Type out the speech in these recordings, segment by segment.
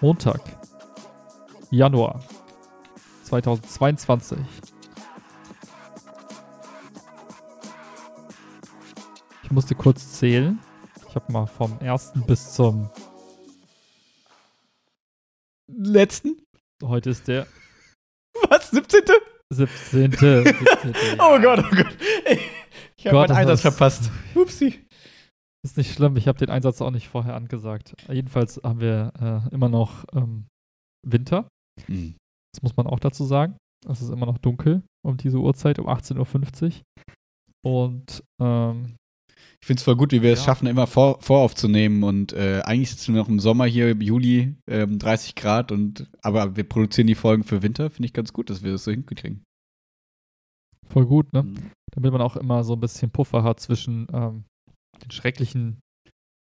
Montag. Januar 2022. Ich musste kurz zählen. Ich habe mal vom 1. bis zum Letzten? Heute ist der Was? 17.? 17. 17. Oh Gott, oh Gott. Ich habe meinen Einsatz verpasst. Upsi. Ist nicht schlimm, ich habe den Einsatz auch nicht vorher angesagt. Jedenfalls haben wir äh, immer noch ähm, Winter. Das muss man auch dazu sagen. Es ist immer noch dunkel um diese Uhrzeit, um 18.50 Uhr. Und ähm, Ich finde es voll gut, wie wir es Ja. schaffen, immer vor, voraufzunehmen. Und äh, eigentlich sitzen wir noch im Sommer hier, im Juli, ähm, 30 Grad. Und, aber wir produzieren die Folgen für Winter. Finde ich ganz gut, dass wir das so hinkriegen. voll gut, ne? Mhm. Damit man auch immer so ein bisschen Puffer hat zwischen ähm, den schrecklichen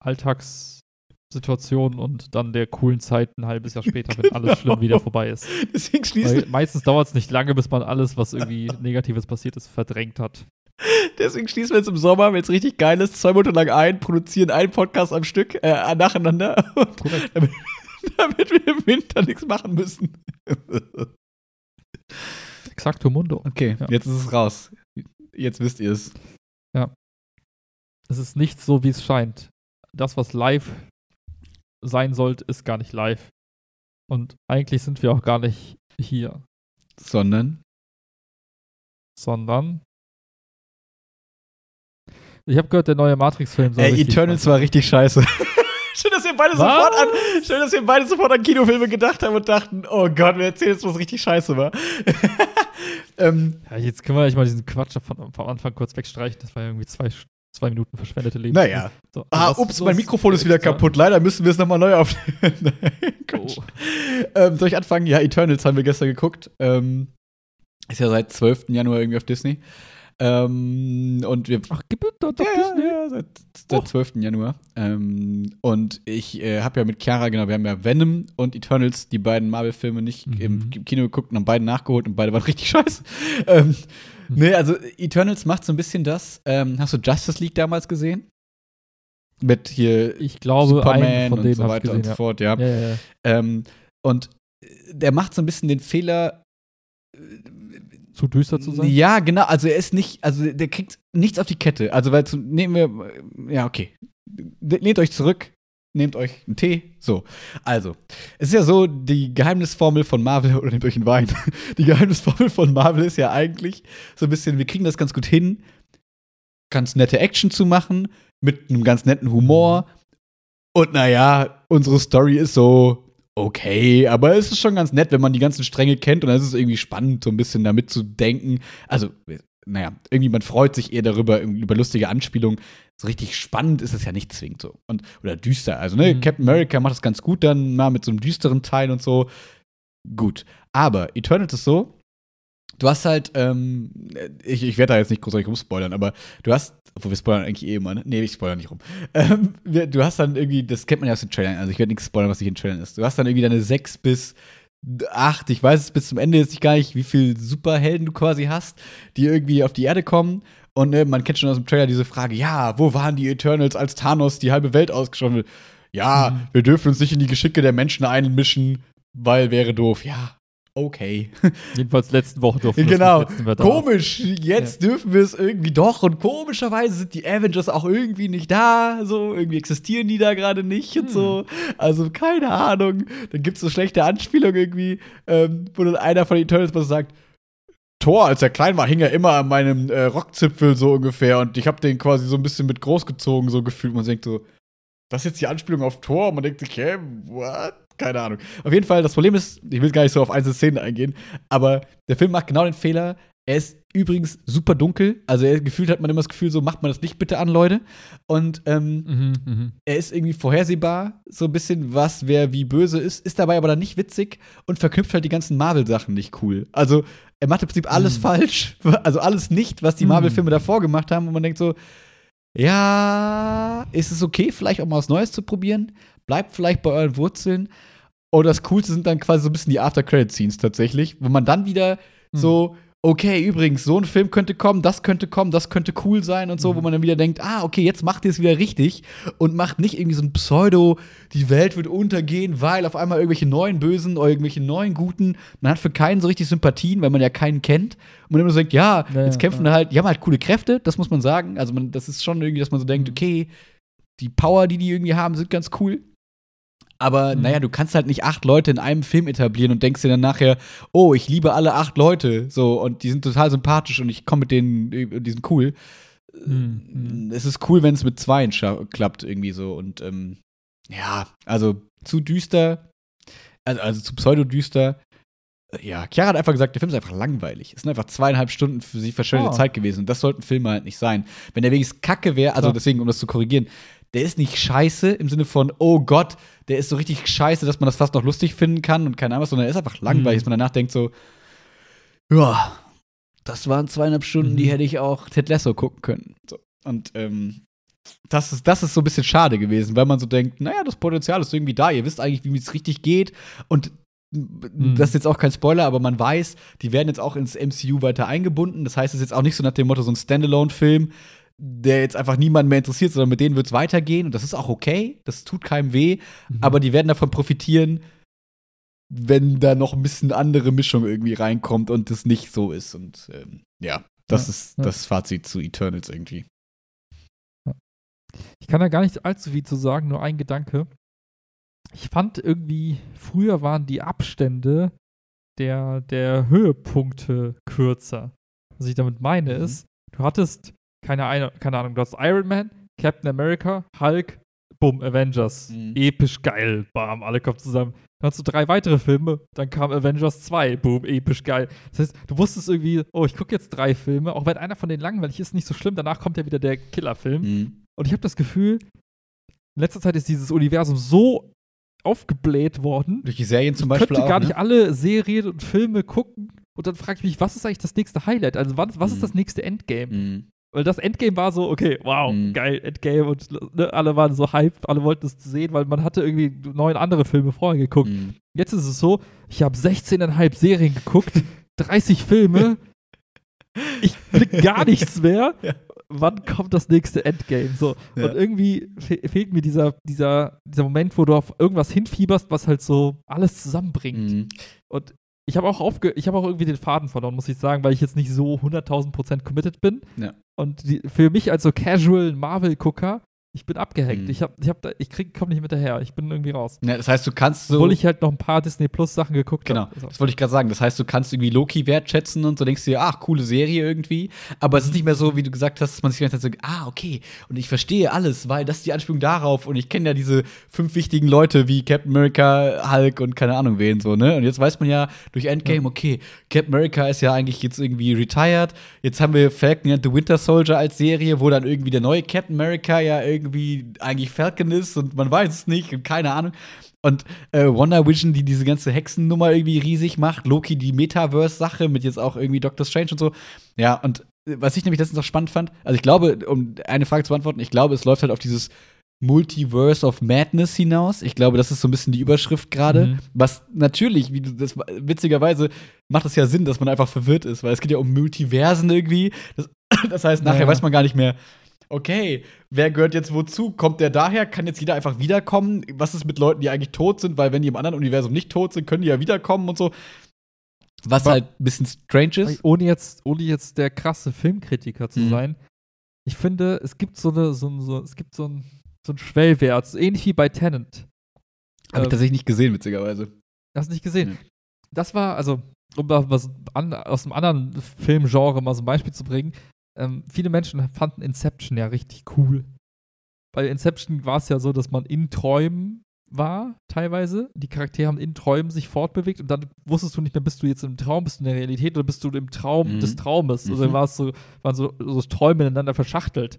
Alltagssituationen und dann der coolen Zeit ein halbes Jahr später, wenn alles schlimm Genau. wieder vorbei ist. Deswegen schließen, meistens dauert es nicht lange, bis man alles, was irgendwie Negatives passiert ist, verdrängt hat. deswegen schließen wir jetzt im Sommer, wenn es richtig geil ist, zwei Monate lang ein, produzieren einen Podcast am Stück, äh, nacheinander. Damit, damit wir im Winter nichts machen müssen. Exacto Mundo. Okay, Ja. jetzt ist es raus. Jetzt wisst ihr es. Es ist nicht so, wie es scheint. Das, was live sein sollte, ist gar nicht live. Und eigentlich sind wir auch gar nicht hier, Sondern. sondern. Ich habe gehört, der neue Matrix-Film soll. Ey, Eternals war richtig scheiße. schön, dass wir beide Was? sofort an, schön, dass wir beide sofort an Kinofilme gedacht haben und dachten, oh Gott, wir erzählen jetzt, was richtig scheiße war. ähm, Ja, jetzt können wir echt mal diesen Quatsch von, vom Anfang kurz wegstreichen. Das war ja irgendwie zwei, zwei Minuten verschwendete Leben. naja. So, Ah, was- ups, mein Mikrofon ist wieder kaputt. Leider müssen wir es nochmal neu aufnehmen. Oh. Ähm, soll ich anfangen? Ja, Eternals haben wir gestern geguckt. Ähm, ist ja seit 12. Januar irgendwie auf Disney. Ähm, und wir Ach, gibt es doch ja, Disney? ja, seit, seit Oh. 12. Januar. Ähm, und ich äh, habe ja mit Chiara, genau, wir haben ja Venom und Eternals, die beiden Marvel-Filme, nicht Mhm. im Kino geguckt und haben beide nachgeholt und beide waren richtig scheiße. Ähm. Nee, also Eternals macht so ein bisschen das. Ähm, hast du Justice League damals gesehen? Mit hier Ich glaube, Superman von und so weiter gesehen. und so fort, ja. Ja, ja, ja. Ähm, und der macht so ein bisschen den Fehler, Zu düster zu sein? Ja, genau. Also er ist nicht, also der kriegt nichts auf die Kette. Also weil zu, nehmen wir, ja okay, lehnt euch zurück, nehmt euch einen Tee. So, also es ist ja so die Geheimnisformel von Marvel oder nehmt euch einen Wein. Die Geheimnisformel von Marvel ist ja eigentlich so ein bisschen, wir kriegen das ganz gut hin, ganz nette Action zu machen mit einem ganz netten Humor. Und naja, unsere Story ist so okay, aber es ist schon ganz nett, wenn man die ganzen Stränge kennt und dann ist es irgendwie spannend, so ein bisschen damit zu denken. Also, naja, irgendwie man freut sich eher darüber, über lustige Anspielungen. So richtig spannend ist es ja nicht zwingend so. Und, oder düster. Also, ne, Mhm. Captain America macht das ganz gut dann mal mit so einem düsteren Teil und so. Gut. Aber Eternals ist so, du hast halt, ähm, ich, ich werde da jetzt nicht großartig rumspoilern, aber du hast, obwohl wir spoilern eigentlich eh immer, ne? Nee, ich spoilere nicht rum. Ähm, du hast dann irgendwie, das kennt man ja aus den Trailern, also ich werde nichts spoilern, was nicht in Trailern ist. Du hast dann irgendwie deine sechs bis acht, ich weiß es bis zum Ende jetzt gar nicht, wie viele Superhelden du quasi hast, die irgendwie auf die Erde kommen. Und ne, man kennt schon aus dem Trailer diese Frage, ja, wo waren die Eternals, als Thanos die halbe Welt ausgeschossen hat? Ja, Mhm. wir dürfen uns nicht in die Geschicke der Menschen einmischen, weil wäre doof. Ja, okay. Jedenfalls letzten Woche durften Genau. nicht, wir da. Komisch, jetzt dürfen wir es irgendwie doch. Und komischerweise sind die Avengers auch irgendwie nicht da. So, irgendwie existieren die da gerade nicht und Hm. so. Also, keine Ahnung. Dann gibt es so schlechte Anspielungen irgendwie, ähm, wo dann einer von den Eternals was sagt. Thor, als er klein war, hing er immer an meinem äh, Rockzipfel so ungefähr und ich habe den quasi so ein bisschen mit großgezogen, so gefühlt. Man denkt so, das ist jetzt die Anspielung auf Thor und man denkt sich, hä, what? Keine Ahnung. Auf jeden Fall, das Problem ist, ich will gar nicht so auf einzelne Szenen eingehen, aber der Film macht genau den Fehler. Er ist übrigens super dunkel. Also er, gefühlt hat man immer das Gefühl, so macht man das Licht bitte an, Leute. Und ähm, Mhm, mhm. er ist irgendwie vorhersehbar, so ein bisschen, was wer wie böse ist, ist dabei aber dann nicht witzig und verknüpft halt die ganzen Marvel-Sachen nicht cool. Also er macht im Prinzip alles Hm. falsch, also alles nicht, was die Hm. Marvel-Filme davor gemacht haben. Und man denkt so, ja, ist es okay, vielleicht auch mal was Neues zu probieren? Bleibt vielleicht bei euren Wurzeln. Und das Coolste sind dann quasi so ein bisschen die After-Credit-Scenes tatsächlich, wo man dann wieder Hm. so, okay, übrigens, so ein Film könnte kommen, das könnte kommen, das könnte cool sein und so, mhm. wo man dann wieder denkt, ah, okay, jetzt macht ihr es wieder richtig und macht nicht irgendwie so ein Pseudo, die Welt wird untergehen, weil auf einmal irgendwelche neuen Bösen oder irgendwelche neuen Guten, man hat für keinen so richtig Sympathien, weil man ja keinen kennt. Und man immer so denkt, ja, ja jetzt kämpfen ja. halt, die haben halt coole Kräfte, das muss man sagen. Also man, das ist schon irgendwie, dass man so denkt, mhm. okay, die Power, die die irgendwie haben, sind ganz cool. Aber mhm. naja, du kannst halt nicht acht Leute in einem Film etablieren und denkst dir dann nachher, oh, ich liebe alle acht Leute, so und die sind total sympathisch und ich komme mit denen, die sind cool. Mhm. Es ist cool, wenn es mit zweien klappt irgendwie so und ähm, ja, also zu düster, also, also zu pseudo-düster. Ja, Chiara hat einfach gesagt, der Film ist einfach langweilig. Es sind einfach zweieinhalb Stunden für sie verschwendete oh. Zeit gewesen. Und das sollten Filme halt nicht sein. Wenn der wenigstens kacke wäre, also deswegen, um das zu korrigieren, der ist nicht scheiße im Sinne von, oh Gott, der ist so richtig scheiße, dass man das fast noch lustig finden kann und keine Ahnung was, sondern er ist einfach langweilig, mhm. dass man danach denkt so, ja, das waren zweieinhalb Stunden, mhm. die hätte ich auch Ted Lasso gucken können. So. Und ähm, das ist, das ist so ein bisschen schade gewesen, weil man so denkt, naja, das Potenzial ist irgendwie da, ihr wisst eigentlich, wie es richtig geht und mhm. das ist jetzt auch kein Spoiler, aber man weiß, die werden jetzt auch ins MCU weiter eingebunden. Das heißt, es ist jetzt auch nicht so nach dem Motto so ein Standalone-Film, der jetzt einfach niemanden mehr interessiert, sondern mit denen wird es weitergehen und das ist auch okay, das tut keinem weh, mhm. aber die werden davon profitieren, wenn da noch ein bisschen andere Mischung irgendwie reinkommt und das nicht so ist. Und ähm, ja, das ja, ist ja. das Fazit zu Eternals irgendwie. Ich kann da gar nicht allzu viel zu sagen, nur ein Gedanke. Ich fand irgendwie, früher waren die Abstände der, der Höhepunkte kürzer. Was ich damit meine mhm. ist, du hattest keine, keine Ahnung, du hast Iron Man, Captain America, Hulk, Bumm, Avengers. Mhm. Episch geil. Bam, alle kommen zusammen. Dann hast du drei weitere Filme, dann kam Avengers 2, boom, episch geil. Das heißt, du wusstest irgendwie, oh, ich gucke jetzt drei Filme, auch wenn einer von denen langweilig ist, nicht so schlimm, danach kommt ja wieder der Killerfilm. Mhm. Und ich habe das Gefühl, in letzter Zeit ist dieses Universum so aufgebläht worden. Durch die Serien zum Beispiel. Ich könnte gar ne? nicht alle Serien und Filme gucken. Und dann frage ich mich, was ist eigentlich das nächste Highlight? Also, was, was mhm. ist das nächste Endgame? Mhm. Weil das Endgame war so, okay, wow, mhm. geil, Endgame und ne, alle waren so hyped, alle wollten es sehen, weil man hatte irgendwie neun andere Filme vorher geguckt. Mhm. Jetzt ist es so, ich habe 16,5 Serien geguckt, 30 Filme, ich blick gar nichts mehr. Ja. Wann kommt das nächste Endgame? So. Ja. Und irgendwie fe fehlt mir dieser, dieser, dieser Moment, wo du auf irgendwas hinfieberst, was halt so alles zusammenbringt. Mhm. Und ich habe auch aufge ich habe auch irgendwie den Faden verloren, muss ich sagen, weil ich jetzt nicht so 100.000 Prozent committed bin. Ja. Und die, für mich als so casual Marvel-Gucker ich bin abgehängt. Mhm. Ich, hab, ich, hab da, ich krieg, komm nicht hinterher. Ich bin irgendwie raus. Ja, das heißt, du kannst so. Obwohl ich halt noch ein paar Disney Plus Sachen geguckt habe. Genau. Das wollte ich gerade sagen. Das heißt, du kannst irgendwie Loki wertschätzen und so denkst dir, ach, coole Serie irgendwie. Aber es ist nicht mehr so, wie du gesagt hast, dass man sich die ganze Zeit so, ah, okay. Und ich verstehe alles, weil das ist die Anspielung darauf. Und ich kenne ja diese fünf wichtigen Leute wie Captain America, Hulk und keine Ahnung wen so, ne? Und jetzt weiß man ja durch Endgame, okay, Captain America ist ja eigentlich jetzt irgendwie retired. Jetzt haben wir Falcon and the Winter Soldier als Serie, wo dann irgendwie der neue Captain America ja irgendwie eigentlich eigentlich Falcon ist und man weiß es nicht und keine Ahnung. Und äh, Wonder Vision, die diese ganze Hexennummer irgendwie riesig macht, Loki die Metaverse-Sache mit jetzt auch irgendwie Doctor Strange und so. Ja, und äh, was ich nämlich letztens noch spannend fand, also ich glaube, um eine Frage zu beantworten, ich glaube, es läuft halt auf dieses Multiverse of Madness hinaus. Ich glaube, das ist so ein bisschen die Überschrift gerade. Mhm. Was natürlich, wie du das witzigerweise macht es ja Sinn, dass man einfach verwirrt ist, weil es geht ja um Multiversen irgendwie. Das, das heißt, nachher ja. weiß man gar nicht mehr, okay, wer gehört jetzt wozu? Kommt der daher? Kann jetzt jeder einfach wiederkommen? Was ist mit Leuten, die eigentlich tot sind? Weil wenn die im anderen Universum nicht tot sind, können die ja wiederkommen und so. Was Aber halt ein bisschen strange ist. Ohne jetzt, ohne jetzt der krasse Filmkritiker zu mhm. sein, ich finde, es gibt so eine, so, so, es gibt so ein, so ein Schwellwert, so ähnlich wie bei Tenant. Habe ähm, ich tatsächlich nicht gesehen, witzigerweise. Hast du nicht gesehen? Mhm. Das war, also, um da was an, aus einem anderen Filmgenre mal so ein Beispiel zu bringen, ähm, viele Menschen fanden Inception ja richtig cool. Bei Inception war es ja so, dass man in Träumen war, teilweise. Die Charaktere haben in Träumen sich fortbewegt und dann wusstest du nicht mehr, bist du jetzt im Traum, bist du in der Realität oder bist du im Traum mhm. des Traumes. Also mhm. war es so, waren so, so Träume ineinander verschachtelt.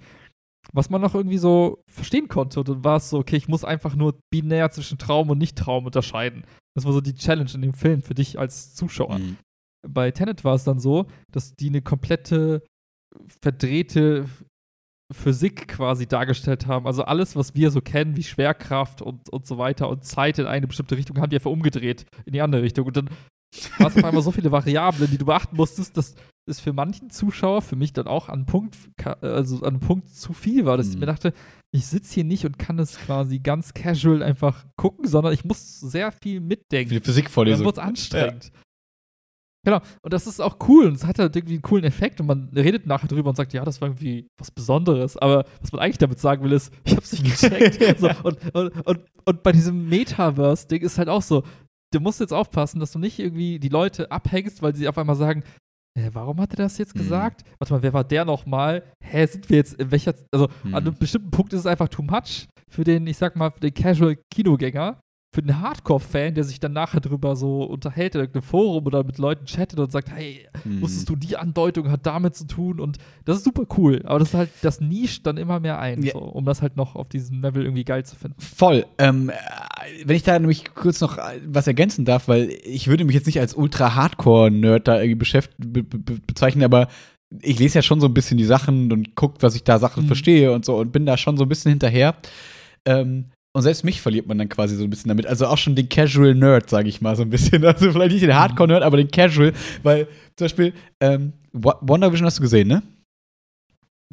Was man noch irgendwie so verstehen konnte. Und dann war es so, okay, ich muss einfach nur binär zwischen Traum und Nicht-Traum unterscheiden. Das war so die Challenge in dem Film für dich als Zuschauer. Mhm. Bei Tenet war es dann so, dass die eine komplette verdrehte Physik quasi dargestellt haben. Also alles, was wir so kennen, wie Schwerkraft und, und so weiter und Zeit in eine bestimmte Richtung, haben die einfach umgedreht in die andere Richtung. Und dann war es auf einmal so viele Variablen, die du beachten musstest, dass ist für manchen Zuschauer, für mich dann auch an Punkt, also an Punkt zu viel war, dass mhm. ich mir dachte, ich sitze hier nicht und kann es quasi ganz casual einfach gucken, sondern ich muss sehr viel mitdenken. Wie Physikvorlesung. Dann wird es anstrengend. Ja. Genau, und das ist auch cool und es hat halt irgendwie einen coolen Effekt und man redet nachher drüber und sagt, ja, das war irgendwie was Besonderes, aber was man eigentlich damit sagen will, ist, ich hab's nicht gecheckt. so, und, und, und, und bei diesem Metaverse-Ding ist halt auch so, du musst jetzt aufpassen, dass du nicht irgendwie die Leute abhängst, weil sie auf einmal sagen, äh, warum hat er das jetzt mhm. gesagt? Mhm. Warte mal, wer war der nochmal? Hä, sind wir jetzt in welcher, also mhm. an einem bestimmten Punkt ist es einfach too much für den, ich sag mal, für den Casual-Kinogänger für den Hardcore-Fan, der sich dann nachher drüber so unterhält in irgendeinem Forum oder mit Leuten chattet und sagt, hey, hm. wusstest du, die Andeutung hat damit zu tun und das ist super cool. Aber das ist halt, das nischt dann immer mehr ein, ja. so, um das halt noch auf diesem Level irgendwie geil zu finden. Voll. Ähm, wenn ich da nämlich kurz noch was ergänzen darf, weil ich würde mich jetzt nicht als ultra-Hardcore-Nerd da irgendwie beschäftigen, be be bezeichnen, aber ich lese ja schon so ein bisschen die Sachen und gucke, was ich da Sachen mhm. verstehe und so und bin da schon so ein bisschen hinterher. Ähm, und selbst mich verliert man dann quasi so ein bisschen damit. Also auch schon den Casual Nerd, sage ich mal so ein bisschen. Also vielleicht nicht den Hardcore Nerd, aber den Casual. Weil zum Beispiel ähm, WandaVision hast du gesehen, ne?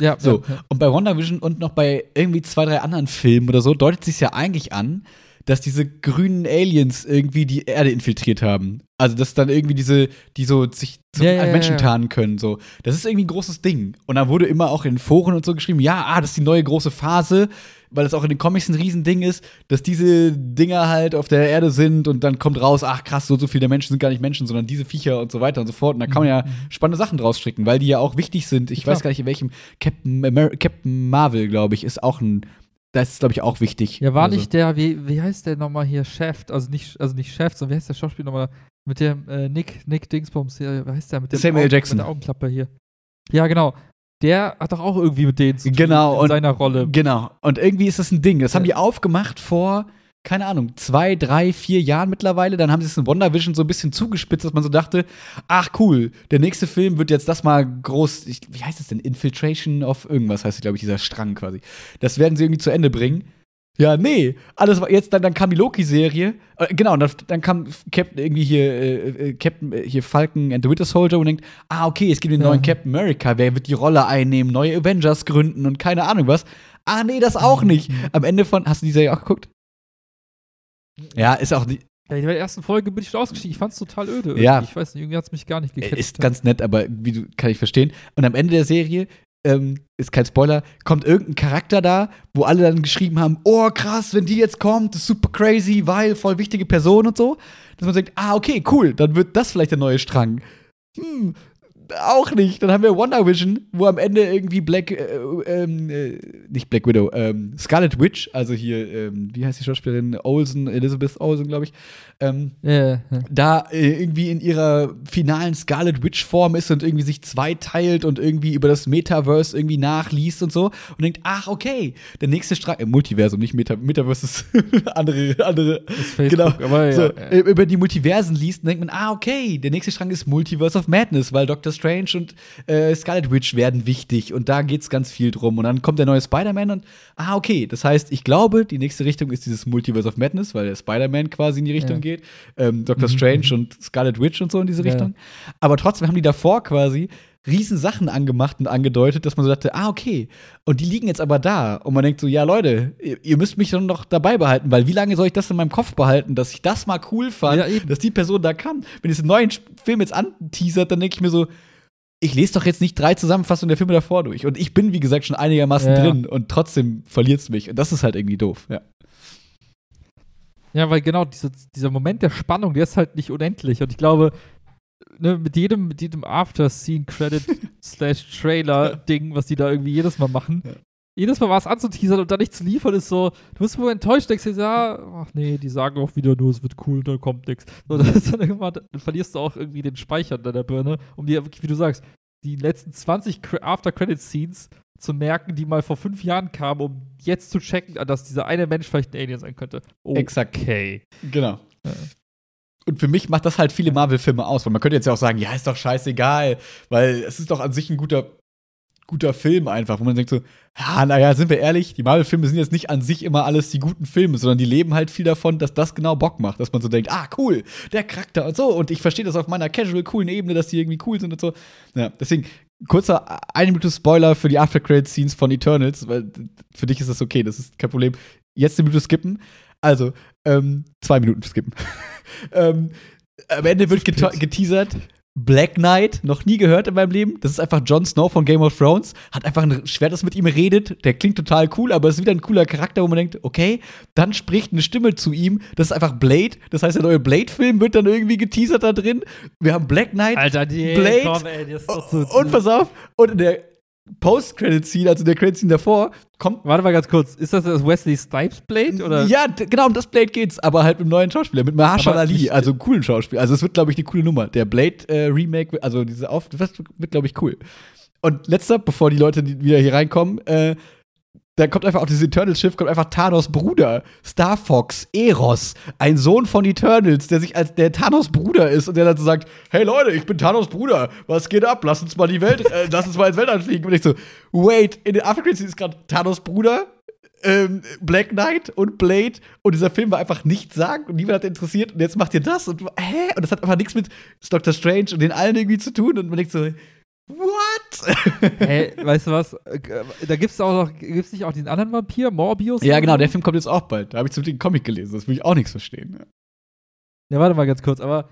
Ja. So. Ja, ja. Und bei WandaVision und noch bei irgendwie zwei, drei anderen Filmen oder so deutet sich ja eigentlich an, dass diese grünen Aliens irgendwie die Erde infiltriert haben. Also, dass dann irgendwie diese, die so sich zum ja, Menschen tarnen können, so. Das ist irgendwie ein großes Ding. Und da wurde immer auch in Foren und so geschrieben, ja, ah, das ist die neue große Phase, weil das auch in den Comics ein Riesending ist, dass diese Dinger halt auf der Erde sind und dann kommt raus, ach krass, so, so viele Menschen sind gar nicht Menschen, sondern diese Viecher und so weiter und so fort. Und da kann man ja mhm. spannende Sachen draus stricken, weil die ja auch wichtig sind. Ich Klar. weiß gar nicht, in welchem Captain, Amer Captain Marvel, glaube ich, ist auch ein das ist, glaube ich, auch wichtig. Ja, war also. nicht der, wie, wie heißt der nochmal hier, Chef, also nicht, also nicht Chef, sondern wie heißt der Schauspieler nochmal, mit dem äh, Nick, Nick Dingsbums, hier, wie heißt der, mit dem Samuel Augen, Jackson. Mit der Augenklappe hier. Ja, genau. Der hat doch auch irgendwie mit denen zu tun genau, in und, seiner Rolle. Genau. Und irgendwie ist das ein Ding. Das haben die aufgemacht vor, keine Ahnung, zwei, drei, vier Jahren mittlerweile. Dann haben sie es in WandaVision so ein bisschen zugespitzt, dass man so dachte, ach cool, der nächste Film wird jetzt das mal groß, ich, wie heißt es denn? Infiltration of irgendwas heißt, glaube ich, dieser Strang quasi. Das werden sie irgendwie zu Ende bringen. Ja, nee. Alles war jetzt, dann, dann kam die Loki-Serie. Äh, genau, und dann, dann, kam Captain irgendwie hier, äh, äh Captain, äh, hier Falcon and the Winter Soldier und denkt, ah, okay, es gibt den ja. neuen Captain America, wer wird die Rolle einnehmen, neue Avengers gründen und keine Ahnung was. Ah, nee, das auch nicht. Am Ende von, hast du die Serie auch geguckt? Ja, ist auch nicht. Ja, in der ersten Folge bin ich schon ausgestiegen. Ich fand es total öde. Irgendwie. Ja. Ich weiß nicht, irgendwie hat es mich gar nicht gekriegt. Ist ganz nett, aber wie du, kann ich verstehen. Und am Ende der Serie ähm, ist kein Spoiler, kommt irgendein Charakter da, wo alle dann geschrieben haben, oh krass, wenn die jetzt kommt, ist super crazy, weil voll wichtige Person und so, dass man denkt, ah okay, cool, dann wird das vielleicht der neue Strang. Hm, auch nicht. Dann haben wir Wonder Vision, wo am Ende irgendwie Black, äh, ähm, äh, nicht Black Widow, ähm, Scarlet Witch, also hier, ähm, wie heißt die Schauspielerin? Olsen, Elizabeth Olsen, glaube ich, ähm, yeah, yeah. da äh, irgendwie in ihrer finalen Scarlet Witch-Form ist und irgendwie sich zweiteilt und irgendwie über das Metaverse irgendwie nachliest und so und denkt, ach, okay, der nächste Strang, äh, Multiversum, nicht Meta, Metaverse ist andere, andere, Facebook, genau, aber ja, so, ja. über die Multiversen liest und denkt man, ah, okay, der nächste Strang ist Multiverse of Madness, weil Doctor Strange und äh, Scarlet Witch werden wichtig und da geht es ganz viel drum. Und dann kommt der neue Spider-Man und, ah, okay, das heißt, ich glaube, die nächste Richtung ist dieses Multiverse of Madness, weil der Spider-Man quasi in die Richtung ja. geht. Ähm, Doctor mhm. Strange mhm. und Scarlet Witch und so in diese ja. Richtung. Aber trotzdem haben die davor quasi riesen Sachen angemacht und angedeutet, dass man so dachte, ah, okay. Und die liegen jetzt aber da. Und man denkt so, ja, Leute, ihr, ihr müsst mich dann noch dabei behalten, weil wie lange soll ich das in meinem Kopf behalten, dass ich das mal cool fand, ja, dass die Person da kam. Wenn ich den neuen Film jetzt anteasert, dann denke ich mir so, ich lese doch jetzt nicht drei Zusammenfassungen der Filme davor durch. Und ich bin, wie gesagt, schon einigermaßen ja. drin und trotzdem verliert es mich. Und das ist halt irgendwie doof, ja. Ja, weil genau diese, dieser Moment der Spannung, der ist halt nicht unendlich. Und ich glaube, ne, mit jedem, mit jedem After-Scene-Credit-Slash-Trailer-Ding, was die da irgendwie jedes Mal machen, ja. Jedes Mal was anzuteasern und dann nicht zu liefern, ist so, du bist wohl enttäuscht, denkst dir, ja, ach nee, die sagen auch wieder nur, es wird cool, da kommt nichts. So, dann, dann, dann verlierst du auch irgendwie den Speicher in deiner Birne, um dir wirklich, wie du sagst, die letzten 20 After-Credit-Scenes zu merken, die mal vor fünf Jahren kamen, um jetzt zu checken, dass dieser eine Mensch vielleicht ein Alien sein könnte. Okay. Exakt. Genau. Ja. Und für mich macht das halt viele Marvel-Filme aus, weil man könnte jetzt ja auch sagen, ja, ist doch scheißegal, weil es ist doch an sich ein guter guter Film einfach, wo man denkt so, ja, naja, sind wir ehrlich, die Marvel-Filme sind jetzt nicht an sich immer alles die guten Filme, sondern die leben halt viel davon, dass das genau Bock macht, dass man so denkt, ah, cool, der Charakter und so und ich verstehe das auf meiner casual, coolen Ebene, dass die irgendwie cool sind und so. Ja, deswegen, kurzer eine Minute Spoiler für die After-Credit-Scenes von Eternals, weil für dich ist das okay, das ist kein Problem. Jetzt eine Minute skippen. Also, ähm, zwei Minuten skippen. ähm, am Ende wird geteasert, Black Knight, noch nie gehört in meinem Leben. Das ist einfach Jon Snow von Game of Thrones. Hat einfach ein Schwert, das mit ihm redet. Der klingt total cool, aber ist wieder ein cooler Charakter, wo man denkt, okay, dann spricht eine Stimme zu ihm. Das ist einfach Blade. Das heißt, der neue Blade-Film wird dann irgendwie geteasert da drin. Wir haben Black Knight, Alter, die, Blade komm, ey, so und pass auf. Und in der Post-Credit-Scene, also der Credit-Scene davor, kommt. Warte mal ganz kurz, ist das das Wesley Snipes Blade? Oder? Ja, genau, um das Blade geht's, aber halt mit einem neuen Schauspieler, mit Mahershala Ali, also einem coolen Schauspieler. Also, es wird, glaube ich, eine coole Nummer. Der Blade-Remake, äh, also diese Auf, das wird, glaube ich, cool. Und letzter, bevor die Leute wieder hier reinkommen, äh, da kommt einfach auf dieses Eternals-Schiff, kommt einfach Thanos Bruder, Star Fox, Eros, ein Sohn von Eternals, der sich als der Thanos Bruder ist und der dann so sagt, hey Leute, ich bin Thanos Bruder, was geht ab? Lass uns mal die Welt, äh, lass uns mal ins Weltall fliegen. Und ich so, wait, in den Aftercredits ist gerade Thanos Bruder, ähm, Black Knight und Blade und dieser Film war einfach nichts sagen und niemand hat interessiert und jetzt macht ihr das und hä? Und das hat einfach nichts mit Doctor Strange und den allen irgendwie zu tun und man denkt so, What? Hey, weißt du was? Da gibt es auch noch, gibt's nicht auch den anderen Vampir, Morbius? Ja, genau, der Film kommt jetzt auch bald. Da habe ich zu den Comic gelesen, das will ich auch nichts verstehen. Ja. ja, warte mal ganz kurz, aber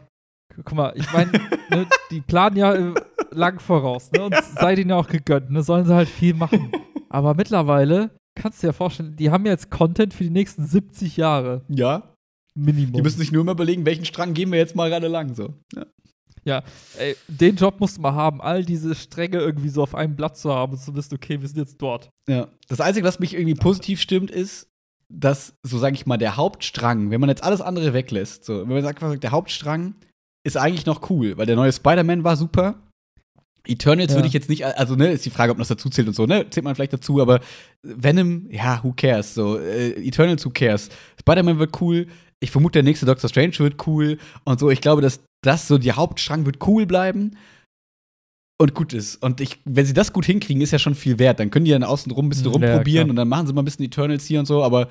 guck mal, ich meine, ne, die planen ja äh, lang voraus, ne? Und sei denen ja auch gegönnt, ne? Sollen sie halt viel machen. Aber mittlerweile kannst du dir ja vorstellen, die haben jetzt Content für die nächsten 70 Jahre. Ja. Minimum. Die müssen sich nur mal überlegen, welchen Strang gehen wir jetzt mal gerade lang, so. Ja. Ja, ey, den Job musst du mal haben, all diese Stränge irgendwie so auf einem Blatt zu haben und zu wissen, okay, wir sind jetzt dort. Ja. Das Einzige, was mich irgendwie positiv stimmt, ist, dass, so sage ich mal, der Hauptstrang, wenn man jetzt alles andere weglässt, so, wenn man sagt, der Hauptstrang ist eigentlich noch cool, weil der neue Spider-Man war super. Eternals ja. würde ich jetzt nicht, also ne, ist die Frage, ob man das dazu zählt und so, ne, zählt man vielleicht dazu, aber Venom, ja, who cares, so, äh, Eternals, who cares. Spider-Man wird cool, ich vermute, der nächste Doctor Strange wird cool und so. Ich glaube, dass das so, der Hauptstrang wird cool bleiben und gut ist. Und ich, wenn sie das gut hinkriegen, ist ja schon viel wert. Dann können die dann außen rum ein bisschen rumprobieren ja, und dann machen sie mal ein bisschen Eternals hier und so, aber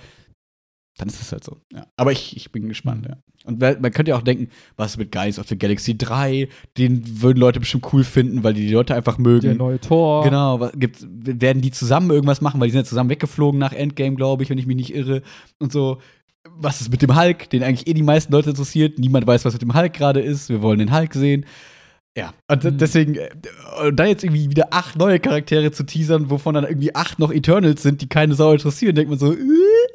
dann ist es halt so. Ja. Aber ich, ich bin gespannt, mhm. ja. Und man könnte ja auch denken, was mit Guys of the Galaxy 3? Den würden Leute bestimmt cool finden, weil die die Leute einfach mögen. Der neue Tor. Genau, gibt, werden die zusammen irgendwas machen, weil die sind ja zusammen weggeflogen nach Endgame, glaube ich, wenn ich mich nicht irre. Und so was ist mit dem Hulk, den eigentlich eh die meisten Leute interessiert. Niemand weiß, was mit dem Hulk gerade ist. Wir wollen den Hulk sehen. Ja, und mhm. deswegen, äh, und da jetzt irgendwie wieder acht neue Charaktere zu teasern, wovon dann irgendwie acht noch Eternals sind, die keine Sau interessieren, denkt man so, äh,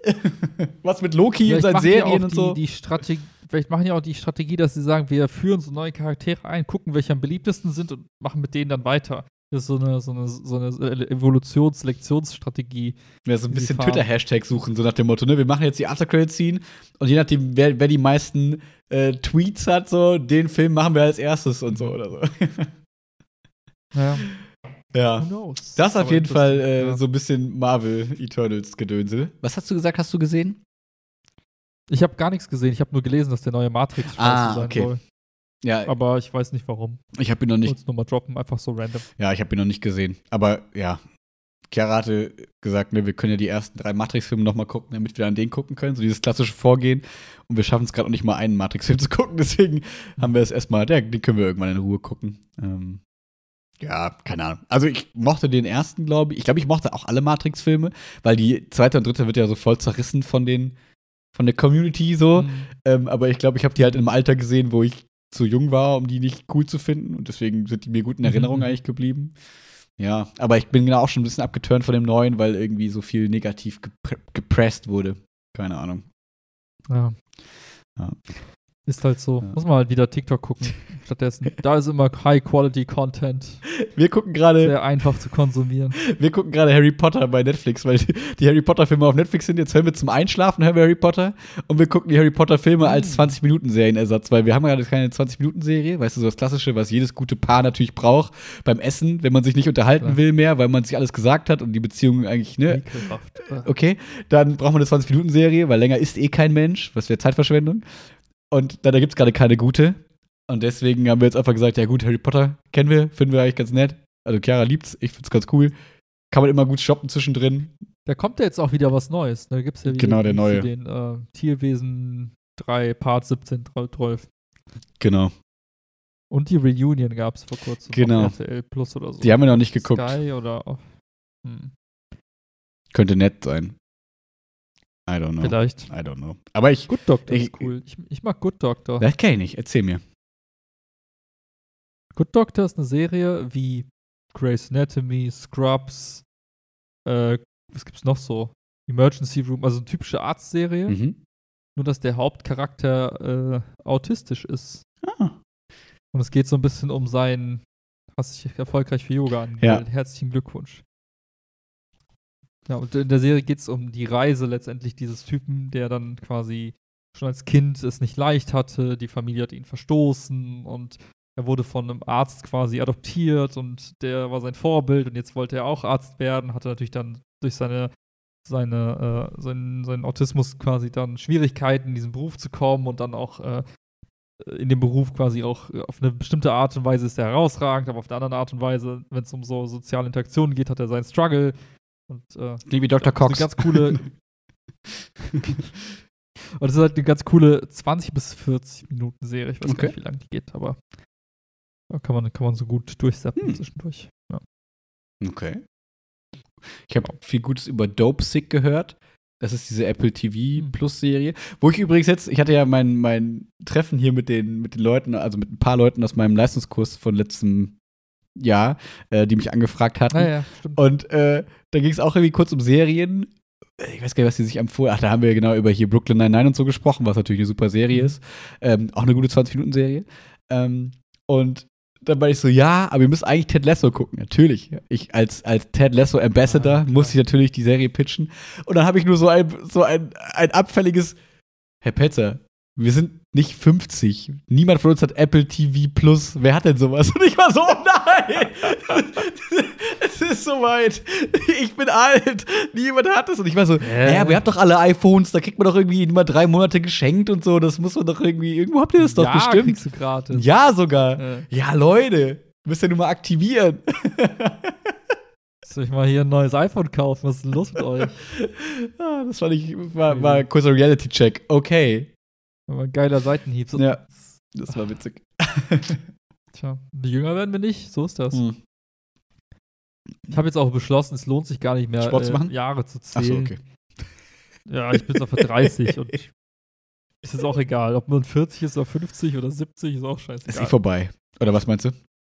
was mit Loki und seinen Serien und die, so. Die Strategie, vielleicht machen ja auch die Strategie, dass sie sagen, wir führen so neue Charaktere ein, gucken, welche am beliebtesten sind und machen mit denen dann weiter. Das ist so eine, so eine, so eine Evolutions-Selektionsstrategie. Ja, so ein bisschen Twitter-Hashtag suchen, so nach dem Motto, ne? Wir machen jetzt die After-Credit-Scene und je nachdem, wer, wer die meisten äh, Tweets hat, so, den Film machen wir als erstes und so oder so. ja. Ja. Das ist auf jeden Fall äh, ja. so ein bisschen Marvel Eternals-Gedönsel. Was hast du gesagt, hast du gesehen? Ich habe gar nichts gesehen. Ich habe nur gelesen, dass der neue Matrix ah, sein okay. soll. Ja. Aber ich weiß nicht warum. Ich habe ihn noch nicht. Ich nur mal droppen, einfach so random. Ja, ich habe ihn noch nicht gesehen. Aber ja, Chiara hatte gesagt, ne, wir können ja die ersten drei Matrix-Filme noch mal gucken, damit wir an den gucken können. So dieses klassische Vorgehen. Und wir schaffen es gerade noch nicht mal, einen Matrix-Film zu gucken. Deswegen haben wir es erstmal, ja, den können wir irgendwann in Ruhe gucken. Ähm, ja, keine Ahnung. Also ich mochte den ersten, glaube ich. Ich glaube, ich mochte auch alle Matrix-Filme, weil die zweite und dritte wird ja so voll zerrissen von den von der Community so. Mhm. Ähm, aber ich glaube, ich habe die halt im Alter gesehen, wo ich zu jung war, um die nicht cool zu finden. Und deswegen sind die mir gut in Erinnerung mhm. eigentlich geblieben. Ja, aber ich bin genau auch schon ein bisschen abgeturnt von dem neuen, weil irgendwie so viel negativ gepre gepresst wurde. Keine Ahnung. Ja. ja. Ist halt so. Ja. Muss man halt wieder TikTok gucken. Stattdessen. Da ist immer High-Quality-Content. Wir gucken gerade. Sehr einfach zu konsumieren. Wir gucken gerade Harry Potter bei Netflix, weil die, Harry Potter-Filme auf Netflix sind. Jetzt hören wir zum Einschlafen hören wir Harry Potter und wir gucken die Harry Potter-Filme als 20-Minuten-Serienersatz, weil wir haben gerade keine 20-Minuten-Serie. Weißt du, so das Klassische, was jedes gute Paar natürlich braucht beim Essen, wenn man sich nicht unterhalten ja. will mehr, weil man sich alles gesagt hat und die Beziehung eigentlich, ne? Okay, dann braucht man eine 20-Minuten-Serie, weil länger ist eh kein Mensch. Was wäre Zeitverschwendung? Und da, da gibt es gerade keine gute. Und deswegen haben wir jetzt einfach gesagt, ja gut, Harry Potter kennen wir, finden wir eigentlich ganz nett. Also Chiara liebt's, ich find's ganz cool. Kann man immer gut shoppen zwischendrin. Da kommt ja jetzt auch wieder was Neues. Da gibt's ja wieder Genau, der neue. den äh, Tierwesen 3, Part 17, 12. Genau. Und die Reunion gab es vor kurzem Genau. RTL Plus oder so. Die haben wir noch nicht geguckt. Sky oder hm, Könnte nett sein. I don't know. vielleicht. I don't know. Aber ich, Good Doctor Ich- ist cool. Ich, ich mag Good Doctor. das kenne ich nicht. Erzähl mir. Good Doctor ist eine Serie wie Grey's Anatomy, Scrubs, äh, was gibt's noch so? Emergency Room, also eine typische Arztserie, Mhm. nur dass der Hauptcharakter äh, autistisch ist. Ah. Und es geht so ein bisschen um sein, hast dich erfolgreich für Yoga angemeldet. Herzlichen Glückwunsch. Ja, und in der Serie geht es um die Reise letztendlich dieses Typen, der dann quasi schon als Kind es nicht leicht hatte. Die Familie hat ihn verstoßen und er wurde von einem Arzt quasi adoptiert und der war sein Vorbild und jetzt wollte er auch Arzt werden, hatte natürlich dann durch seine seine, äh, seinen, seinen Autismus quasi dann Schwierigkeiten, in diesen Beruf zu kommen und dann auch äh, in dem Beruf quasi auch äh, auf eine bestimmte Art und Weise ist er herausragend, aber auf der anderen Art und Weise, wenn es um so soziale Interaktionen geht, hat er seinen Struggle. Und äh, Klingt wie Dr. Cox. eine ganz coole. und es ist halt eine ganz coole 20 bis 40 Minuten Serie. Ich weiß Okay. gar nicht, wie lange die geht, aber da kann man, kann man so gut durchsetzen Hm. zwischendurch. Ja. Okay. Ich habe viel Gutes über Dope Sick gehört. Das ist diese Apple TV Hm. Plus Serie. Wo ich übrigens jetzt, ich hatte ja mein, mein Treffen hier mit den, mit den Leuten, also mit ein paar Leuten aus meinem Leistungskurs von letztem Jahr, äh, die mich angefragt hatten. Naja, stimmt. Und äh, da ging es auch irgendwie kurz um Serien. Ich weiß gar nicht, was die sich empfohlen. Ach, da haben wir genau über hier Brooklyn Nine-Nine und so gesprochen, was natürlich eine super Serie Mhm. ist. Ähm, auch eine gute 20-Minuten-Serie. Ähm, und dann war ich so, ja, aber ihr müsst eigentlich Ted Lasso gucken. Natürlich. Ich als, als Ted Lasso Ambassador Ah, klar. muss ich natürlich die Serie pitchen. Und dann habe ich nur so ein, so ein, ein abfälliges, Herr Petzer, wir sind nicht 50. Niemand von uns hat Apple TV Plus. Wer hat denn sowas? Und ich war so, oh nein! es ist soweit. Ich bin alt. Niemand hat es. Und ich war so, ja, aber ihr habt doch alle iPhones. Da kriegt man doch irgendwie immer drei Monate geschenkt und so. Das muss man doch irgendwie, irgendwo habt ihr das doch ja, bestimmt. kriegst du gratis. Ja, sogar. Äh, Ja, Leute. Müsst ihr nur mal aktivieren. soll ich mal hier ein neues iPhone kaufen? Was ist denn los mit euch? ah, das fand ich, war, war ein kurzer Reality-Check. Okay. Aber ein geiler Seitenhieb. So, Ja. Das war witzig. Tja, jünger werden wir nicht. So ist das. Hm. Ich habe jetzt auch beschlossen, es lohnt sich gar nicht mehr, Sport zu äh, machen? Jahre zu zählen. Achso, okay. Ja, ich bin jetzt auf 30 und ich, ist jetzt auch egal, ob man 40 ist oder 50 oder 70, ist auch scheiße. Ist eh vorbei. Oder was meinst du?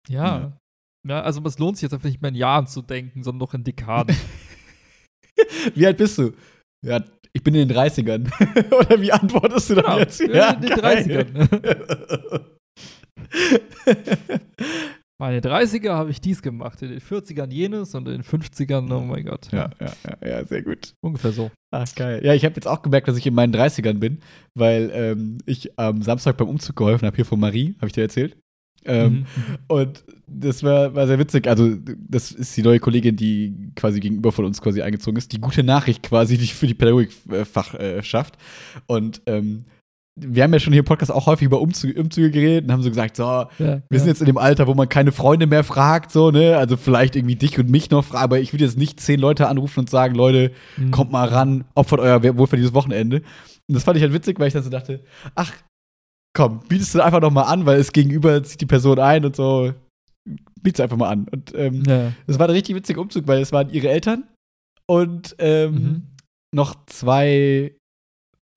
Ja. ja. also es lohnt sich jetzt einfach nicht mehr in Jahren zu denken, sondern noch in Dekaden. Wie alt bist du? Ja, ich bin in den 30ern. Oder wie antwortest du dann Genau, jetzt? in den geil. 30ern. Meine 30er habe ich dies gemacht, in den 40ern jenes und in den 50ern, oh mein Gott. ja, ja, ja, ja, sehr gut. Ungefähr so. Ach, geil. Ja, ich habe jetzt auch gemerkt, dass ich in meinen 30ern bin, weil ähm, ich am Samstag beim Umzug geholfen habe, hier von Marie, habe ich dir erzählt. Ähm, Mhm. Und das war, war sehr witzig. Also, das ist die neue Kollegin, die quasi gegenüber von uns quasi eingezogen ist. Die gute Nachricht quasi, die für die Pädagogikfach äh, schafft. Und ähm, wir haben ja schon hier im Podcast auch häufig über Umzüge, Umzüge geredet und haben so gesagt, so, Ja, wir ja. sind jetzt in dem Alter, wo man keine Freunde mehr fragt, so, ne? Also vielleicht irgendwie dich und mich noch fragen, aber ich würde jetzt nicht zehn Leute anrufen und sagen, Leute, Mhm. kommt mal ran, opfert euer wohlverdientes Wochenende. Und das fand ich halt witzig, weil ich dann so dachte, ach, komm, bietest du einfach noch mal an, weil es gegenüber zieht die Person ein und so, biet's einfach mal an. Und ähm, Ja. das war ein richtig witziger Umzug, weil es waren ihre Eltern und ähm, Mhm. noch zwei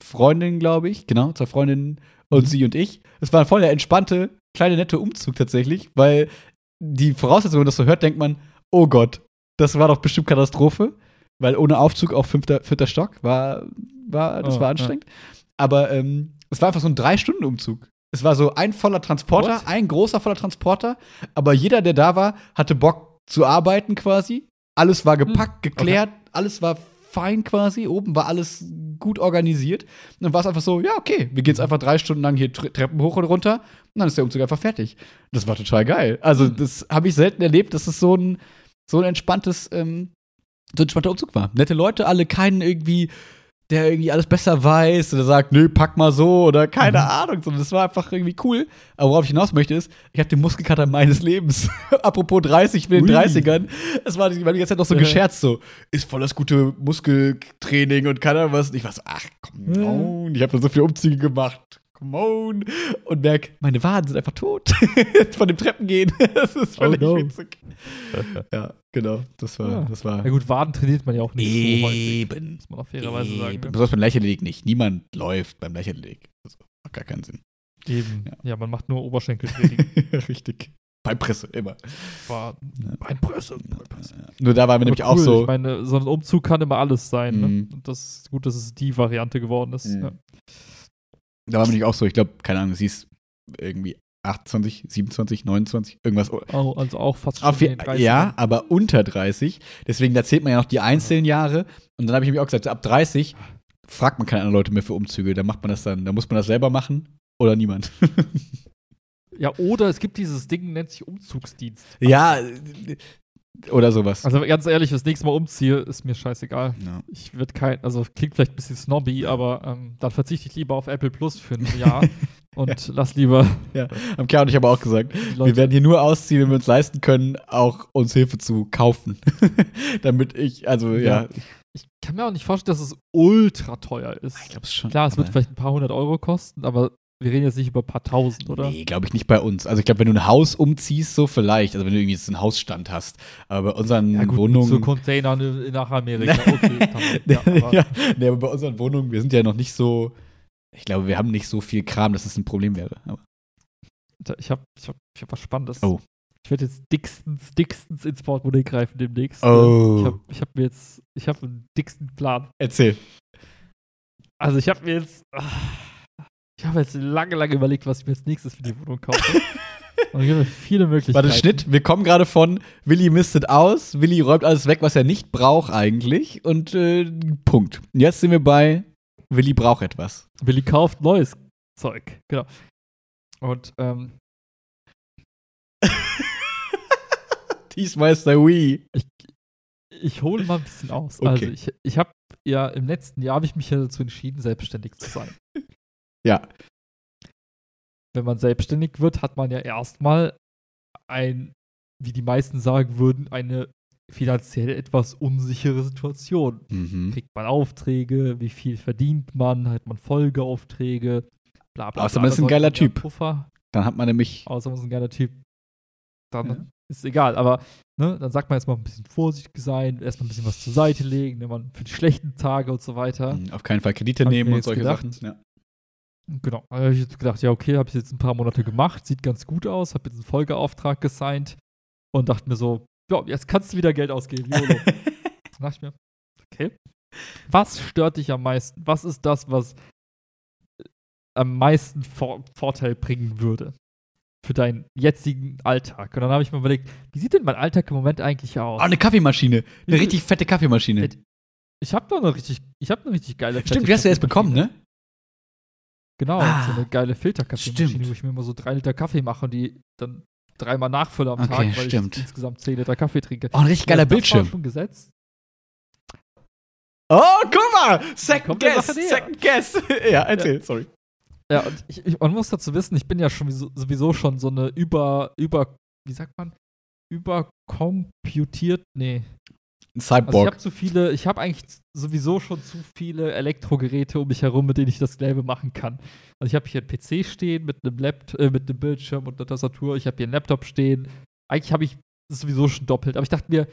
Freundinnen, glaube ich, genau, zwei Freundinnen und Mhm. sie und ich. Es war ein voll der entspannte, kleine, nette Umzug tatsächlich, weil die Voraussetzung, wenn man das so hört, denkt man, oh Gott, das war doch bestimmt Katastrophe, weil ohne Aufzug auch fünfter, vierter Stock war, war das Oh, war ja. anstrengend. Aber ähm, es war einfach so ein Drei-Stunden-Umzug. Es war so ein voller Transporter, What? ein großer voller Transporter, aber jeder, der da war, hatte Bock zu arbeiten quasi. Alles war gepackt, geklärt, alles war fein quasi. Oben war alles gut organisiert. Und dann war es einfach so, ja, okay, wir gehen jetzt einfach drei Stunden lang hier Tre Treppen hoch und runter und dann ist der Umzug einfach fertig. Das war total geil. Also, Mhm. das habe ich selten erlebt, dass es so ein, so ein entspanntes, ähm, so ein entspannter Umzug war. Nette Leute, alle, keinen irgendwie der irgendwie alles besser weiß oder sagt, nö, pack mal so oder keine Mhm. Ahnung. Das war einfach irgendwie cool. Aber worauf ich hinaus möchte ist, ich habe den Muskelkater meines Lebens. Apropos 30, ich bin in den Ui. 30ern. Es war die, ganze Zeit noch so Ja. gescherzt, so, ist voll das gute Muskeltraining und keine Ahnung was. Und ich war so, ach, komm on, ich habe da so viele Umzüge gemacht. Come on. Und merk, meine Waden sind einfach tot. Von dem Treppengehen. Das ist Oh völlig no. witzig. Ja, genau. Das war, Ja. das war. Na gut, Waden trainiert man ja auch nicht so häufig. Eben. Muss man auf fairerweise sagen. Eben. Ne? Besonders beim Leichtathletik nicht. Niemand läuft beim Leichtathletik. Das macht gar keinen Sinn. Eben. Ja. Ja. man macht nur Oberschenkeltraining. Richtig. Bei Presse, immer. War Ja. Beinpresse. Beinpresse. Nur da waren wir nämlich Aber auch cool, so. Ich meine, so ein Umzug kann immer alles sein. Mhm. Ne? Und das ist gut, dass es die Variante geworden ist. Mhm. Ja. Da wir nämlich auch so. Ich glaube, keine Ahnung, sie ist irgendwie 28, 27, 29, irgendwas. Oh, also auch fast schon den 30ern. ja, aber unter 30. Deswegen, da zählt man ja noch die einzelnen Jahre. Und dann habe ich nämlich auch gesagt, ab 30 fragt man keine anderen Leute mehr für Umzüge. Da macht man das dann, da muss man das selber machen oder niemand. Ja, oder es gibt dieses Ding, nennt sich Umzugsdienst. ja, oder sowas. Also ganz ehrlich, das nächste Mal umziehe, ist mir scheißegal. Ja. Ich würde kein, also klingt vielleicht ein bisschen snobby, aber ähm, dann verzichte ich lieber auf Apple Plus für ein Jahr und lass lieber Haben Kerl und ich aber auch gesagt, wir werden hier nur ausziehen, wenn wir uns leisten können, auch uns Hilfe zu kaufen. Damit ich, also ja. Ja. ich kann mir auch nicht vorstellen, dass es ultra teuer ist. Ich glaube es schon. Klar, es wird vielleicht ein paar hundert Euro kosten, aber wir reden jetzt nicht über ein paar tausend, oder? Nee, glaube ich nicht bei uns. Also ich glaube, wenn du ein Haus umziehst, so vielleicht. Also wenn du irgendwie jetzt einen Hausstand hast. Aber bei unseren Ja, gut, Wohnungen. so Container in- nach Amerika. Okay, ja, aber ja, nee, aber bei unseren Wohnungen, wir sind ja noch nicht so. Ich glaube, wir haben nicht so viel Kram, dass es ein Problem wäre. Aber ich habe ich hab, ich hab was Spannendes. Oh. Ich werde jetzt dickstens, dickstens ins Portemonnaie greifen demnächst. Oh. Ich habe ich hab mir jetzt, ich habe einen dicksten Plan. erzähl. Also ich habe mir jetzt, ah, ich habe jetzt lange, lange überlegt, was ich mir als nächstes für die Wohnung kaufe. Und es gibt viele Möglichkeiten. Warte, Schnitt. Wir kommen gerade von Willi mistet aus. Willi räumt alles weg, was er nicht braucht eigentlich. Und äh, Punkt. Jetzt sind wir bei Willi braucht etwas. Willi kauft neues Zeug. Genau. Und ähm, Diesmal ist der Wii. ich hole mal ein bisschen aus. Okay. Also ich, ich habe ja im letzten Jahr habe ich mich ja dazu entschieden, selbstständig zu sein. Ja. Wenn man selbstständig wird, hat man ja erstmal ein, wie die meisten sagen würden, eine finanziell etwas unsichere Situation. Mhm. Kriegt man Aufträge, wie viel verdient man, hat man Folgeaufträge, bla bla. Außer bla. man ist ein geiler Typ. Puffer, Dann hat man nämlich. außer man ist ein geiler Typ. Dann Ja. ist egal. Aber ne, dann sagt man jetzt mal ein bisschen vorsichtig sein, erstmal ein bisschen was zur Seite legen, wenn man für die schlechten Tage und so weiter. mh, Auf keinen Fall Kredite nehmen und solche gedacht. Sachen. Ja. Genau. Da habe ich jetzt gedacht, ja, okay, habe ich jetzt ein paar Monate gemacht, sieht ganz gut aus, habe jetzt einen Folgeauftrag gesigned und dachte mir so, ja, jetzt kannst du wieder Geld ausgeben. YOLO. Dachte ich mir, okay. Was stört dich am meisten? Was ist das, was äh, am meisten Vor Vorteil bringen würde für deinen jetzigen Alltag? Und dann habe ich mir überlegt, wie sieht denn mein Alltag im Moment eigentlich aus? Oh, eine Kaffeemaschine. Eine richtig fette Kaffeemaschine. Ich habe doch eine richtig, ich habe eine richtig geile Stimmt, die hast du erst bekommen, ne? Genau, Ah, so eine geile Filterkaffeemaschine, wo ich mir immer so drei Liter Kaffee mache und die dann dreimal nachfülle am Okay, Tag, weil stimmt. ich insgesamt zehn Liter Kaffee trinke. Oh, ein richtig geiler Bildschirm. schon gesetzt. Oh, guck mal! Second Guess! Second Guess! ja, erzähl, sorry. Ja, und ich, ich, man muss dazu wissen, ich bin ja schon sowieso, sowieso schon so eine über, über, wie sagt man, überkomputiert, nee. Ein Also ich Cyborg. habe zu viele, ich habe eigentlich sowieso schon zu viele Elektrogeräte um mich herum, mit denen ich das selbe machen kann. Also ich habe hier einen PC stehen mit einem Laptop, äh, mit einem Bildschirm und einer Tastatur. Ich habe hier einen Laptop stehen. Eigentlich habe ich sowieso schon doppelt. Aber ich dachte mir,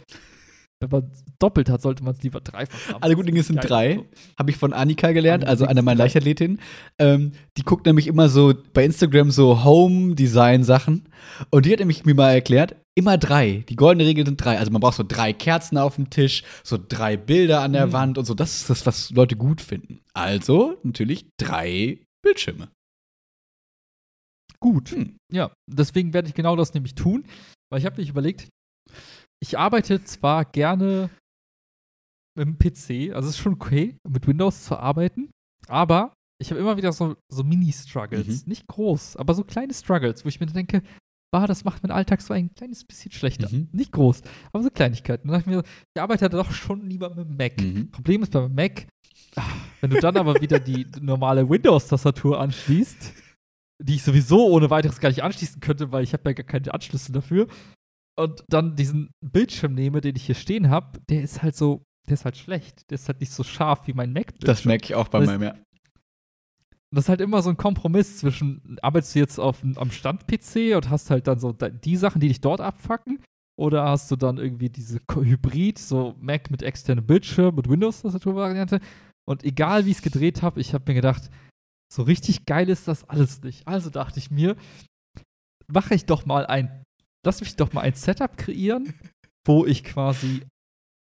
wenn man doppelt hat, sollte man es lieber dreifach haben. Alle guten Dinge sind drei. Habe ich von Annika gelernt, also einer meiner Leichtathletinnen. Ähm, die guckt nämlich immer so bei Instagram so Home-Design-Sachen. Und die hat nämlich mir mal erklärt, immer drei. Die goldene Regel sind drei. Also man braucht so drei Kerzen auf dem Tisch, so drei Bilder an der Mhm. Wand und so. Das ist das, was Leute gut finden. Also natürlich drei Bildschirme. Gut. Hm. Ja, deswegen werde ich genau das nämlich tun, weil ich habe mich überlegt, ich arbeite zwar gerne mit dem PC, also es ist schon okay, mit Windows zu arbeiten, aber ich habe immer wieder so, so Mini-Struggles. Mhm. Nicht groß, aber so kleine Struggles, wo ich mir denke, bah, das macht meinen Alltag so ein kleines bisschen schlechter. Mhm. Nicht groß, aber so Kleinigkeiten. Dann dachte ich mir, ich arbeite doch schon lieber mit dem Mac. Mhm. Problem ist beim Mac, Wenn du dann aber wieder die normale Windows-Tastatur anschließt, die ich sowieso ohne weiteres gar nicht anschließen könnte, weil ich habe ja gar keine Anschlüsse dafür, und dann diesen Bildschirm nehme, den ich hier stehen habe, der ist halt so, der ist halt schlecht. Der ist halt nicht so scharf wie mein Mac. -Bildschirm. Das merke ich auch bei das meinem, ja. Das ist halt immer so ein Kompromiss zwischen, arbeitest du jetzt auf, am Stand-PC und hast halt dann so die Sachen, die dich dort abfacken, oder hast du dann irgendwie diese Hybrid, so Mac mit externem Bildschirm und Windows-Tastatur-Variante. Und egal wie ich es gedreht habe, ich habe mir gedacht, so richtig geil ist das alles nicht. Also dachte ich mir, mache ich doch mal ein, lass mich doch mal ein Setup kreieren, wo ich quasi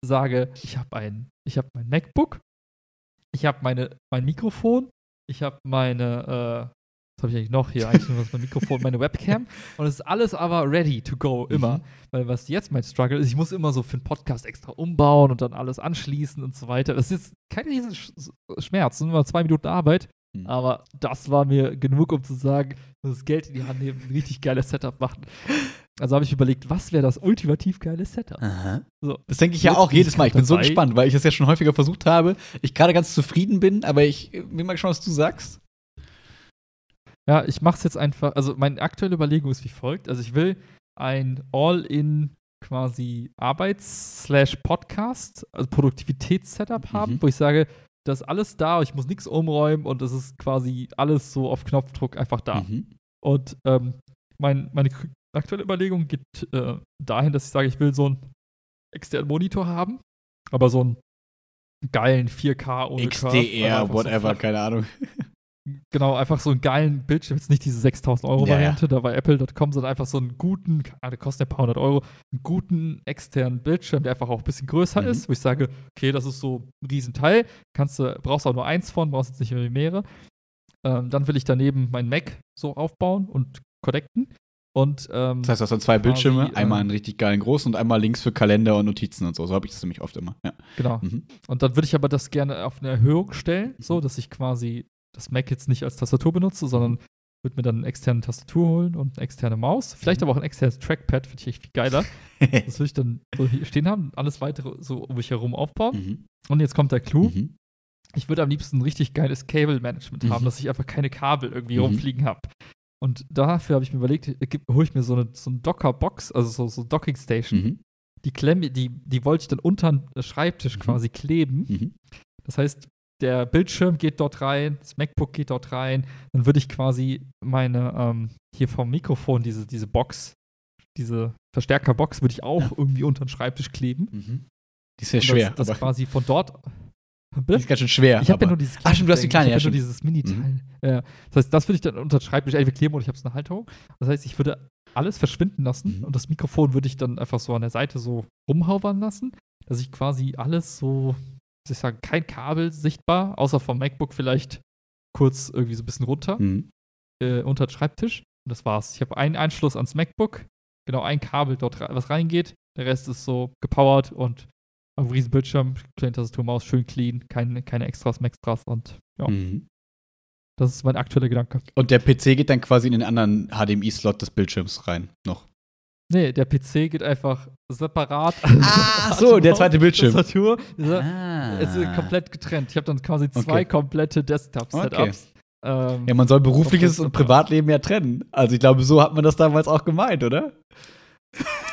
sage, ich habe ein, ich habe mein MacBook, ich habe meine, mein Mikrofon, ich habe meine, äh, was habe ich eigentlich noch hier? Eigentlich nur das mein Mikrofon, meine Webcam. Und es ist alles aber ready to go, immer. Mhm. Weil was jetzt mein Struggle ist, ich muss immer so für einen Podcast extra umbauen und dann alles anschließen und so weiter. Das ist jetzt kein riesen Schmerz, sind nur zwei Minuten Arbeit. Mhm. Aber das war mir genug, um zu sagen, das Geld in die Hand nehmen, ein richtig geiles Setup machen. Also habe ich überlegt, was wäre das ultimativ geile Setup? So. Das denke ich ja auch jedes Mal. Ich bin so gespannt, weil ich das ja schon häufiger versucht habe. Ich gerade ganz zufrieden bin, aber ich bin mal gespannt, was du sagst. Ja, ich mache es jetzt einfach. Also meine aktuelle Überlegung ist wie folgt. Also ich will ein All-in quasi Arbeits-Podcast, also Produktivitäts-Setup haben, mhm. wo ich sage, das ist alles da, ich muss nichts umräumen und es ist quasi alles so auf Knopfdruck einfach da. Mhm. Und ähm, mein, meine aktuelle Überlegung geht äh, dahin, dass ich sage, ich will so einen externen Monitor haben, aber so einen geilen 4K ohne XDR, whatever, keine Ahnung. Genau, einfach so einen geilen Bildschirm, jetzt nicht diese 6000 Euro Variante ja. da bei Apple.com, sondern einfach so einen guten, ah, der kostet ja ein paar hundert Euro, einen guten externen Bildschirm, der einfach auch ein bisschen größer mhm. ist, wo ich sage, okay, das ist so ein Riesenteil, kannst du, brauchst auch nur eins von, brauchst jetzt nicht mehrere. Ähm, dann will ich daneben meinen Mac so aufbauen und connecten. Und, ähm, das heißt, du hast dann zwei Bildschirme, quasi, einmal einen richtig geilen großen und einmal links für Kalender und Notizen und so. So habe ich das nämlich oft immer. Ja. Genau. Mhm. Und dann würde ich aber das gerne auf eine Erhöhung stellen, so dass ich quasi das Mac jetzt nicht als Tastatur benutze, sondern würde mir dann eine externe Tastatur holen und eine externe Maus. Vielleicht mhm. aber auch ein externes Trackpad, finde ich echt viel geiler. das würde ich dann so hier stehen haben, alles weitere so um mich herum aufbauen. Mhm. Und jetzt kommt der Clou. Mhm. Ich würde am liebsten ein richtig geiles Cable-Management haben, mhm. dass ich einfach keine Kabel irgendwie mhm. rumfliegen habe. Und dafür habe ich mir überlegt, äh, hole ich mir so eine, so eine Docker-Box, also so, so Docking-Station. Mhm. Die Klemme, die, die wollte ich dann unter den Schreibtisch quasi kleben. Das heißt, der Bildschirm geht dort rein, das MacBook geht dort rein, dann würde ich quasi meine, ähm, hier vom Mikrofon, diese, diese Box, diese Verstärkerbox, würde ich auch ja. irgendwie unter den Schreibtisch kleben. Mhm. Die ist ja schwer. Das, das quasi von dort. Die ist ganz schön schwer. Ich habe ja nur dieses Ach, stimmt, du hast die kleine, ich ja, nur dieses Mini-Teil. Mhm. Ja. Das heißt, das würde ich dann unter den Schreibtisch einfach kleben und ich habe es eine Halterung. Das heißt, ich würde alles verschwinden lassen mhm. und das Mikrofon würde ich dann einfach so an der Seite so rumhaubern lassen, dass ich quasi alles so ich sagen, kein Kabel sichtbar, außer vom MacBook vielleicht kurz irgendwie so ein bisschen runter mhm. äh, unter den Schreibtisch. Und das war's. Ich habe einen Anschluss ans MacBook, genau ein Kabel dort, was reingeht. Der Rest ist so gepowert und auf riesen Bildschirm, kleine Tastatur, Maus, schön clean, keine, keine Extras, Maxtras und ja. Mhm. Das ist mein aktueller Gedanke. Und der PC geht dann quasi in den anderen HDMI-Slot des Bildschirms rein, noch. Nee, der PC geht einfach separat. Ah, so, der zweite Bildschirm. Tastatur. Ah. Ist komplett getrennt. Ich habe dann quasi zwei okay. komplette Desktop-Setups. Okay. Ähm, ja, man soll berufliches und Privatleben ja trennen. Also ich glaube, so hat man das damals auch gemeint, oder?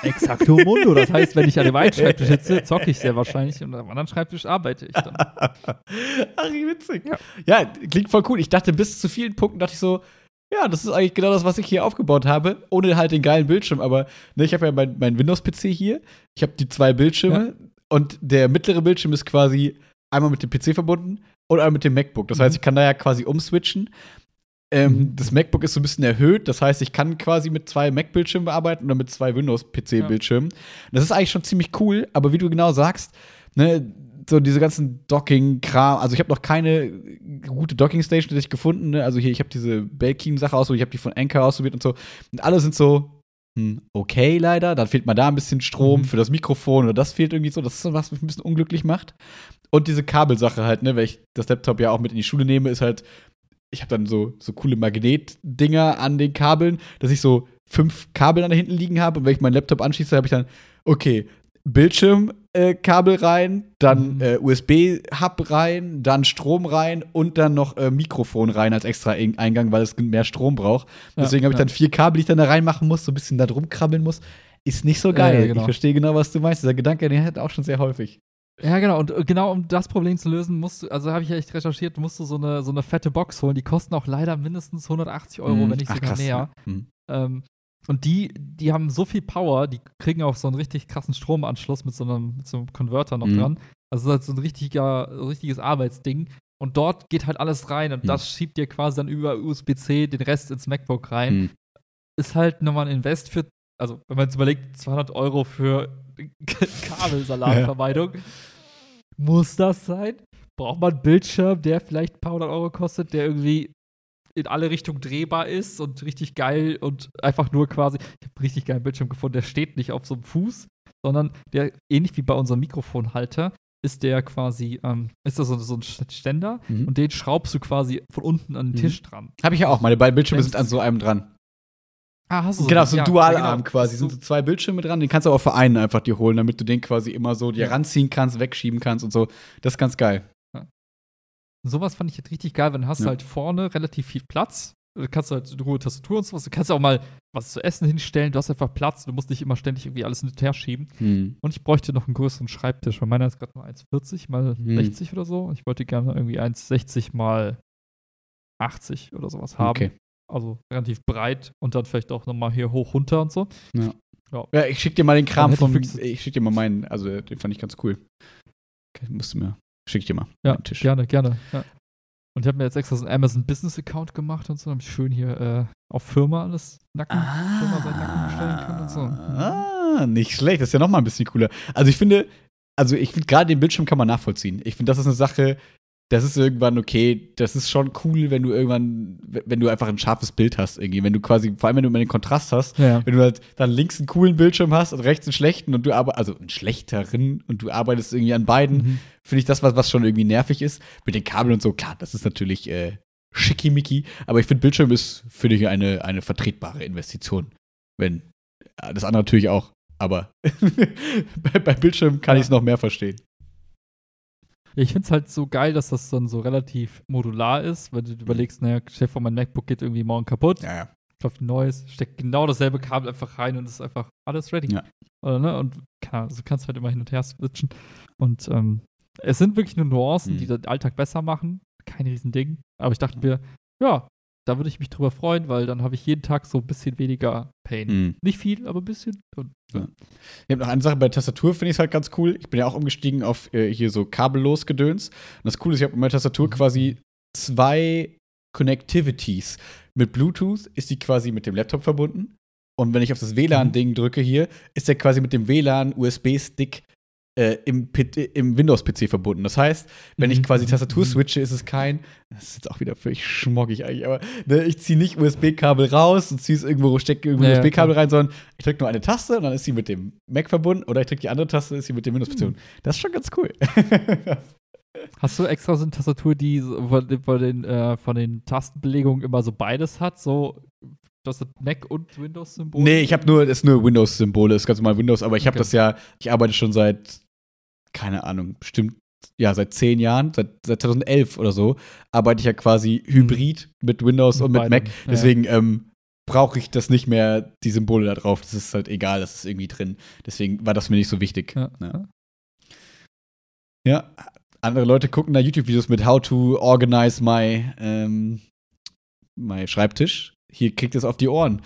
Exacto mundo. Das heißt, wenn ich an dem einen Schreibtisch sitze, zocke ich sehr wahrscheinlich und am anderen Schreibtisch arbeite ich dann. Ach, wie witzig. Ja. ja, klingt voll cool. Ich dachte, bis zu vielen Punkten dachte ich so, ja, das ist eigentlich genau das, was ich hier aufgebaut habe, ohne halt den geilen Bildschirm. Aber ne, ich habe ja meinen mein Windows-PC hier, ich habe die zwei Bildschirme ja. und der mittlere Bildschirm ist quasi einmal mit dem PC verbunden und einmal mit dem MacBook. Das mhm. heißt, ich kann da ja quasi umswitchen. Ähm, mhm. Das MacBook ist so ein bisschen erhöht, das heißt, ich kann quasi mit zwei Mac-Bildschirmen bearbeiten oder mit zwei Windows-PC-Bildschirmen. Ja. Das ist eigentlich schon ziemlich cool, aber wie du genau sagst, ne, so diese ganzen Docking-Kram. Also ich habe noch keine gute Docking-Station ich gefunden. Ne? Also hier, ich habe diese Belkin-Sache ausprobiert, ich habe die von Anker ausprobiert und so. Und alle sind so, hm, okay leider. Dann fehlt mal da ein bisschen Strom mhm. für das Mikrofon oder das fehlt irgendwie so. Das ist so was, was mich ein bisschen unglücklich macht. Und diese Kabelsache halt, ne, weil ich das Laptop ja auch mit in die Schule nehme, ist halt, ich habe dann so, so coole Magnetdinger an den Kabeln, dass ich so fünf Kabel da hinten liegen habe und wenn ich meinen Laptop anschließe, habe ich dann, okay, Bildschirm äh, Kabel rein, dann Mhm. äh, USB-Hub rein, dann Strom rein und dann noch äh, Mikrofon rein als extra In- Eingang, weil es mehr Strom braucht. Ja, Deswegen habe ich ja. dann vier Kabel, die ich dann da reinmachen muss, so ein bisschen da drum krabbeln muss. Ist nicht so geil. Ja, ja, genau. Ich verstehe genau, was du meinst. Dieser Gedanke, den hat auch schon sehr häufig. Ja, genau. Und äh, genau um das Problem zu lösen, musst du, also habe ich echt recherchiert, musst du so eine, so eine fette Box holen. Die kosten auch leider mindestens 180 Euro, Mhm. wenn nicht Ach, sogar krass. mehr. Mhm. Ähm, und die, die haben so viel Power, die kriegen auch so einen richtig krassen Stromanschluss mit so einem, mit so einem Converter noch Mhm. dran. Also es ist halt so ein richtiger, richtiges Arbeitsding. Und dort geht halt alles rein und Mhm. das schiebt dir quasi dann über USB-C den Rest ins MacBook rein. Mhm. Ist halt nochmal ein Invest für, also wenn man jetzt überlegt, 200 Euro für Kabelsalatvermeidung. Muss das sein? Braucht man einen Bildschirm, der vielleicht ein paar hundert Euro kostet, der irgendwie in alle Richtungen drehbar ist und richtig geil und einfach nur quasi, ich habe einen richtig geilen Bildschirm gefunden, der steht nicht auf so einem Fuß, sondern der, ähnlich wie bei unserem Mikrofonhalter, ist der quasi, ähm, ist das so, so ein Ständer Mhm. und den schraubst du quasi von unten an den Mhm. Tisch dran. Habe ich ja auch. Meine beiden Bildschirme sind an so einem dran. Ah, hast du genau, so ein ja, Dualarm genau. quasi. So, Sind so zwei Bildschirme dran. Den kannst du aber für einen einfach dir holen, damit du den quasi immer so dir ranziehen kannst, wegschieben kannst und so. Das ist ganz geil. Sowas fand ich jetzt richtig geil, weil dann hast du Ja. halt vorne relativ viel Platz. Du kannst halt in Ruhe Tastatur und sowas. Du kannst auch mal was zu essen hinstellen. Du hast einfach Platz. Du musst nicht immer ständig irgendwie alles hin und her schieben. Hm. Und ich bräuchte noch einen größeren Schreibtisch, weil meiner ist gerade mal 1,40 mal Hm. 60 oder so. Ich wollte gerne irgendwie 1,60 mal 80 oder sowas haben. Okay. Also relativ breit und dann vielleicht auch nochmal hier hoch, runter und so. Ja, ich schick dir mal den Kram von. ich Ich schick dir mal meinen. Also, den fand ich ganz cool. Okay, musst du mir. Schick ich dir mal. Ja, gerne, gerne. Ja. Und ich habe mir jetzt extra so einen Amazon Business Account gemacht und so, damit ich schön hier äh, auf Firma alles Nacken, Firma sein Nacken bestellen kann und so. Ah, nicht schlecht. Das ist ja noch mal ein bisschen cooler. Also ich finde, also ich finde gerade den Bildschirm kann man nachvollziehen. Ich finde, das ist eine Sache, das ist irgendwann okay. Das ist schon cool, wenn du irgendwann, wenn du einfach ein scharfes Bild hast irgendwie. Wenn du quasi, vor allem wenn du immer den Kontrast hast, Ja. wenn du halt dann links einen coolen Bildschirm hast und rechts einen schlechten und du aber also einen schlechteren und du arbeitest irgendwie an beiden, Mhm. finde ich das was, was schon irgendwie nervig ist. Mit den Kabeln und so, klar, das ist natürlich äh, schickimicki, aber ich finde Bildschirm ist für dich eine, eine vertretbare Investition. Wenn ja, das andere natürlich auch, aber bei, bei Bildschirm kann Ja. ich es noch mehr verstehen. Ich finde es halt so geil, dass das dann so relativ modular ist, wenn du dir überlegst, naja, stell dir vor, mein MacBook geht irgendwie morgen kaputt, Ja, ja. kauft ein neues, steckt genau dasselbe Kabel einfach rein und ist einfach alles ready. Ja. Oder, ne? Und keine Ahnung, also du kannst halt immer hin und her switchen. Und ähm, es sind wirklich nur Nuancen, Mhm. die den Alltag besser machen. Kein Riesending. Aber ich dachte mir, ja, da würde ich mich drüber freuen, weil dann habe ich jeden Tag so ein bisschen weniger Pain. Mhm. Nicht viel, aber ein bisschen. Und, Ja. Ich habe noch eine Sache bei der Tastatur, finde ich es halt ganz cool. Ich bin ja auch umgestiegen auf äh, hier so kabellos Gedöns. Und das Coole ist, ich habe mit meiner Tastatur Mhm. quasi zwei Connectivities. Mit Bluetooth ist die quasi mit dem Laptop verbunden. Und wenn ich auf das WLAN-Ding drücke hier, ist der quasi mit dem WLAN-USB-Stick äh, im, im Windows-PC verbunden. Das heißt, wenn ich Mhm. quasi Tastatur Mhm. switche, ist es kein, das ist jetzt auch wieder völlig schmoggig eigentlich, aber ne, ich ziehe nicht USB-Kabel raus und ziehe es irgendwo, stecke irgendwo Ja, USB-Kabel rein, sondern ich drücke nur eine Taste und dann ist sie mit dem Mac verbunden oder ich drücke die andere Taste, ist sie mit dem Windows-PC Mhm. verbunden. Das ist schon ganz cool. Hast du extra so eine Tastatur, die von, den- von, den, äh, von den Tastenbelegungen immer so beides hat? So, dass das Mac und Windows-Symbol? nee, ich habe nur, das ist nur Windows-Symbole, ist ganz normal Windows, aber ich habe Okay. das ja, ich arbeite schon seit, keine Ahnung, bestimmt, ja, seit zehn Jahren, seit, seit 2011 oder so, arbeite ich ja quasi hybrid mit Windows Mit und mit beidem, Mac. ja. Deswegen ähm, brauche ich das nicht mehr, die Symbole da drauf. Das ist halt egal, das ist irgendwie drin. Deswegen war das mir nicht so wichtig. Ja. Ja. Ja, andere Leute gucken da YouTube-Videos mit How to organize my, ähm, my Schreibtisch. Hier kriegt es auf die Ohren.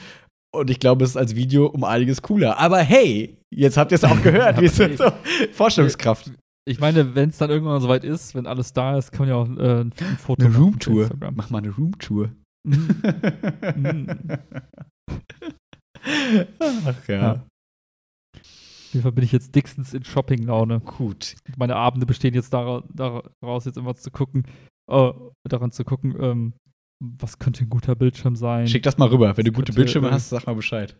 Und ich glaube, es ist als Video um einiges cooler. Aber hey, jetzt habt ihr es auch gehört. Wir sind so Vorstellungskraft. Ich meine, wenn es dann irgendwann soweit ist, wenn alles da ist, kann man ja auch äh, ein, Foto Eine machen für Roomtour. Mach mal eine Roomtour. Mhm. Mhm. Ach ja. Ja. Auf jeden Fall bin ich jetzt dickstens in Shopping-Laune. Gut. Meine Abende bestehen jetzt dara- daraus, jetzt immer zu gucken, äh, daran zu gucken, ähm, was könnte ein guter Bildschirm sein. Schick das mal rüber. Wenn du Das gute könnte, Bildschirme hast, sag mal Bescheid.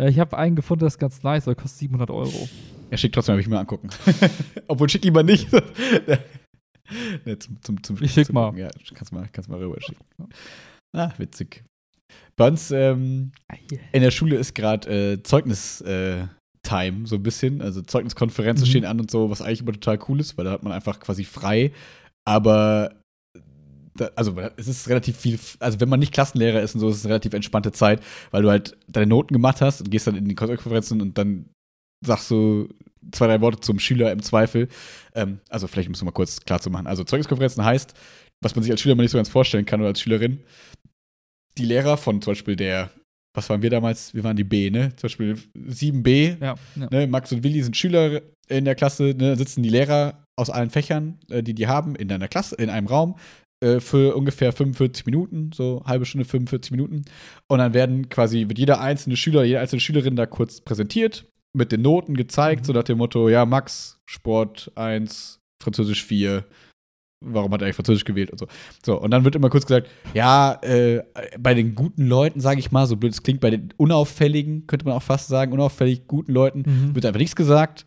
Ja, ich habe einen gefunden, der ist ganz nice, aber kostet 700 Euro. Ja, schick trotzdem, habe ich mir angucken. Obwohl, schick lieber nicht. ne, zum, zum, zum, Ich schick zum mal. Gucken. Ja, kannst mal, kannst mal rüber schicken. Ah, witzig. Bei uns ähm, in der Schule ist gerade äh, Zeugnis, äh, so ein bisschen. Also Zeugniskonferenzen mhm. stehen an und so, was eigentlich immer total cool ist, weil da hat man einfach quasi frei. Aber da, also es ist relativ viel, also wenn man nicht Klassenlehrer ist und so, ist es eine relativ entspannte Zeit, weil du halt deine Noten gemacht hast und gehst dann in die Konferenzen und dann sagst du zwei, drei Worte zum Schüler im Zweifel. Ähm, also vielleicht musst du mal kurz klar zu machen. Also Zeugniskonferenzen heißt, was man sich als Schüler mal nicht so ganz vorstellen kann oder als Schülerin, die Lehrer von zum Beispiel der, was waren wir damals? Wir waren die B, ne? Zum Beispiel 7b. Ja, ja. Ne? Max und Willi sind Schüler in der Klasse, ne? sitzen die Lehrer aus allen Fächern, äh, die die haben, in einer Klasse, in einem Raum äh, für ungefähr 45 Minuten, so halbe Stunde, 45 Minuten. Und dann werden quasi, wird jeder einzelne Schüler, jede einzelne Schülerin da kurz präsentiert, mit den Noten gezeigt, mhm. so nach dem Motto, ja, Max, Sport 1, Französisch 4, warum hat er eigentlich Französisch gewählt und so. So, und dann wird immer kurz gesagt, ja, äh, bei den guten Leuten, sage ich mal, so blöd es klingt, bei den unauffälligen, könnte man auch fast sagen, unauffällig guten Leuten, mhm. wird einfach nichts gesagt.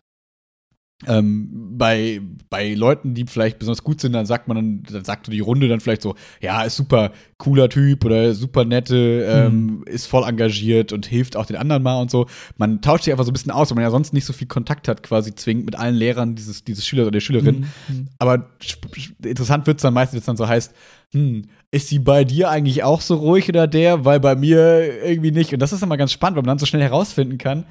Ähm, bei, bei Leuten, die vielleicht besonders gut sind, dann sagt man dann, dann sagt die Runde dann vielleicht so, ja, ist super cooler Typ oder super nette, ähm, mhm. ist voll engagiert und hilft auch den anderen mal und so. Man tauscht sich einfach so ein bisschen aus, weil man ja sonst nicht so viel Kontakt hat, quasi zwingend mit allen Lehrern dieses, dieses Schüler oder der Schülerin. Mhm. mhm. Aber interessant wird es dann meistens, wenn es dann so heißt, hm, ist sie bei dir eigentlich auch so ruhig oder der? Weil bei mir irgendwie nicht. Und das ist immer ganz spannend, weil man dann so schnell herausfinden kann,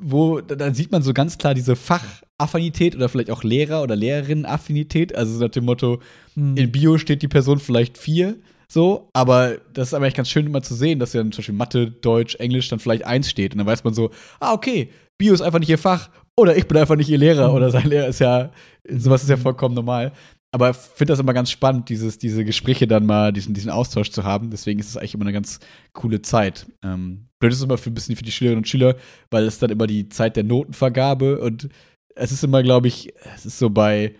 wo dann sieht man so ganz klar diese Fachaffinität oder vielleicht auch Lehrer- oder Lehrerinnen-Affinität. Also nach dem Motto, mhm. in Bio steht die Person vielleicht vier, so, aber das ist aber echt ganz schön immer zu sehen, dass ja zum Beispiel Mathe, Deutsch, Englisch dann vielleicht eins steht. Und dann weiß man so, ah, okay, Bio ist einfach nicht ihr Fach oder ich bin einfach nicht ihr Lehrer mhm. oder sein Lehrer ist ja, sowas ist ja vollkommen normal. Aber ich finde das immer ganz spannend, dieses, diese Gespräche dann mal, diesen, diesen Austausch zu haben. Deswegen ist es eigentlich immer eine ganz coole Zeit. Ähm, blöd ist es immer für ein bisschen für die Schülerinnen und Schüler, weil es dann immer die Zeit der Notenvergabe und es ist immer, glaube ich, es ist so bei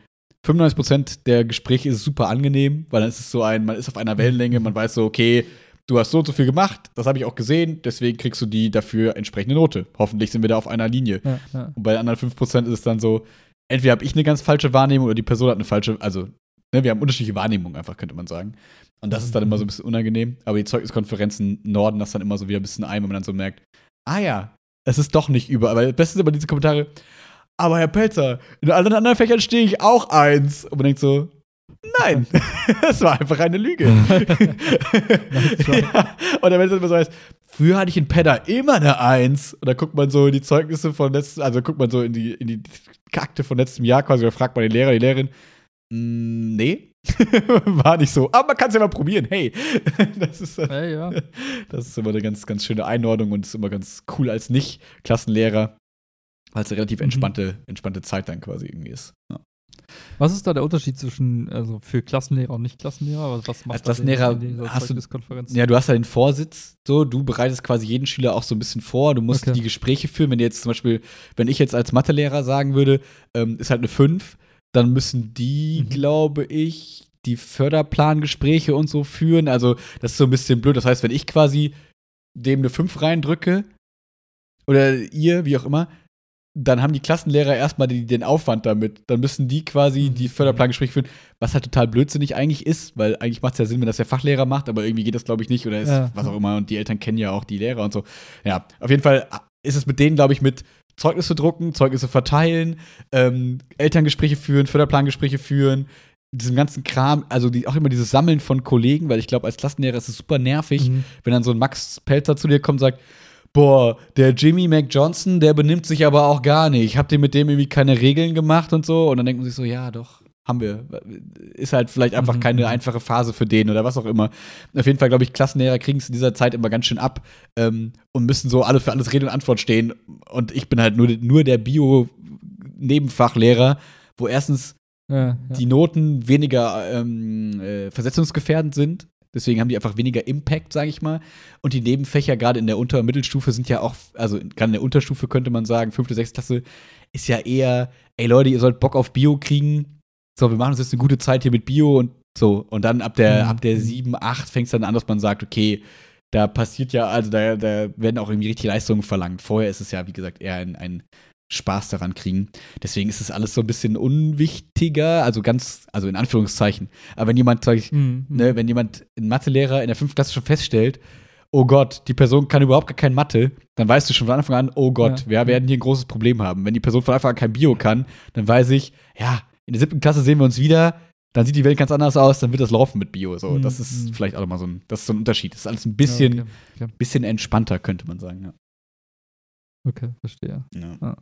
95% der Gespräche ist es super angenehm, weil dann ist es so ein, man ist auf einer Wellenlänge, man weiß so, okay, du hast so und so viel gemacht, das habe ich auch gesehen, deswegen kriegst du die dafür entsprechende Note. Hoffentlich sind wir da auf einer Linie. Ja, ja. Und bei den anderen 5% ist es dann so, entweder habe ich eine ganz falsche Wahrnehmung oder die Person hat eine falsche, also ne, wir haben unterschiedliche Wahrnehmungen einfach, könnte man sagen. Und das ist dann immer so ein bisschen unangenehm. Aber die Zeugniskonferenzen Norden das dann immer so wieder ein bisschen ein, wenn man dann so merkt, ah ja, es ist doch nicht überall. Aber das Beste ist immer diese Kommentare, aber Herr Pelzer, in allen anderen Fächern stehe ich auch eins. Und man denkt so, nein, es war einfach eine Lüge. ja. Und dann, wenn es immer so heißt, früher hatte ich in Pedda immer eine Eins. Und dann guckt man so in die Zeugnisse von letztem, also guckt man so in die, in die Akte von letztem Jahr quasi, oder fragt man den Lehrer, die Lehrerin, mm, nee, war nicht so. Aber man kann es ja mal probieren. Hey, das ist, hey, ja. das ist immer eine ganz, ganz schöne Einordnung und ist immer ganz cool als Nicht-Klassenlehrer, weil es eine relativ mhm. entspannte, mhm. entspannte Zeit dann quasi irgendwie ist. Ja. Was ist da der Unterschied zwischen, also für Klassenlehrer und Nicht-Klassenlehrer? Was macht Als Klassenlehrer hast du, ja, du hast ja den Vorsitz, so, du bereitest quasi jeden Schüler auch so ein bisschen vor, du musst okay. die Gespräche führen. Wenn jetzt zum Beispiel, wenn ich jetzt als Mathelehrer sagen würde, ähm, ist halt eine 5, dann müssen die, mhm. glaube ich, die Förderplangespräche und so führen. Also, das ist so ein bisschen blöd. Das heißt, wenn ich quasi dem eine 5 reindrücke, oder ihr, wie auch immer, dann haben die Klassenlehrer erstmal die, den Aufwand damit. Dann müssen die quasi mhm. die Förderplangespräche führen, was halt total blödsinnig eigentlich ist, weil eigentlich macht es ja Sinn, wenn das der Fachlehrer macht, aber irgendwie geht das, glaube ich, nicht oder ist ja. was auch immer und die Eltern kennen ja auch die Lehrer und so. Ja, auf jeden Fall ist es mit denen, glaube ich, mit Zeugnisse drucken, Zeugnisse verteilen, ähm, Elterngespräche führen, Förderplangespräche führen, diesem ganzen Kram, also die, auch immer dieses Sammeln von Kollegen, weil ich glaube, als Klassenlehrer ist es super nervig, mhm. wenn dann so ein Max Pelzer zu dir kommt und sagt, boah, der Jimmy McJohnson, der benimmt sich aber auch gar nicht. Habt ihr mit dem irgendwie keine Regeln gemacht und so? Und dann denkt man sich so, ja, doch, haben wir. Ist halt vielleicht einfach mhm. keine einfache Phase für den oder was auch immer. Auf jeden Fall, glaube ich, Klassenlehrer kriegen es in dieser Zeit immer ganz schön ab ähm, und müssen so alle für alles Rede und Antwort stehen. Und ich bin halt nur, nur der Bio-Nebenfachlehrer, wo erstens ja, ja. die Noten weniger ähm, äh, versetzungsgefährdend sind Deswegen haben die einfach weniger Impact, sage ich mal. Und die Nebenfächer, gerade in der Unter- und Mittelstufe, sind ja auch, also gerade in der Unterstufe könnte man sagen, fünfte, sechste Klasse, ist ja eher, ey Leute, ihr sollt Bock auf Bio kriegen. So, wir machen uns jetzt eine gute Zeit hier mit Bio und so. Und dann ab der, mhm. ab der 7, 8 fängt es dann an, dass man sagt, okay, da passiert ja, also da, da werden auch irgendwie richtig Leistungen verlangt. Vorher ist es ja, wie gesagt, eher ein, ein Spaß daran kriegen. Deswegen ist es alles so ein bisschen unwichtiger, also ganz, also in Anführungszeichen. Aber wenn jemand, sag ich, mhm. ne, wenn jemand ein Mathelehrer in der fünften Klasse schon feststellt, oh Gott, die Person kann überhaupt gar kein Mathe, dann weißt du schon von Anfang an, oh Gott, ja. wir werden hier ein großes Problem haben. Wenn die Person von Anfang an kein Bio kann, dann weiß ich, ja, in der siebten Klasse sehen wir uns wieder, dann sieht die Welt ganz anders aus, dann wird das laufen mit Bio. So, mhm. das ist mhm. vielleicht auch nochmal so ein, das ist so ein Unterschied. Das ist alles ein bisschen, ja, okay. Okay. bisschen entspannter, könnte man sagen, ja. Okay, verstehe. Ja. Ah.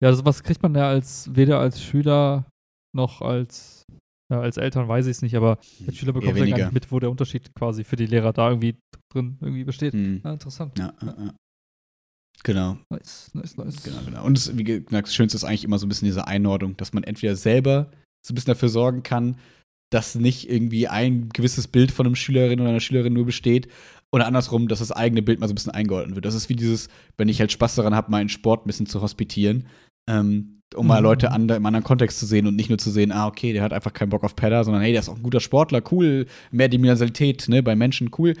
Ja, also was kriegt man ja als weder als Schüler noch als ja, als Eltern weiß ich es nicht, aber als Schüler bekommt man ja gar nicht mit, wo der Unterschied quasi für die Lehrer da irgendwie drin irgendwie besteht. Hm. Ja, interessant. Ja, ja. Genau. Nice, nice, nice. Genau, genau. Und das, wie gesagt, das Schönste ist eigentlich immer so ein bisschen diese Einordnung, dass man entweder selber so ein bisschen dafür sorgen kann, dass nicht irgendwie ein gewisses Bild von einem Schülerin oder einer Schülerin nur besteht oder andersrum, dass das eigene Bild mal so ein bisschen eingeordnet wird. Das ist wie dieses, wenn ich halt Spaß daran habe, meinen Sport ein bisschen zu hospitieren, ähm, um mal mhm. Leute an, im anderen Kontext zu sehen und nicht nur zu sehen, ah, okay, der hat einfach keinen Bock auf Pedder, sondern hey, der ist auch ein guter Sportler, cool, mehr Dimensionalität, ne, bei Menschen, cool.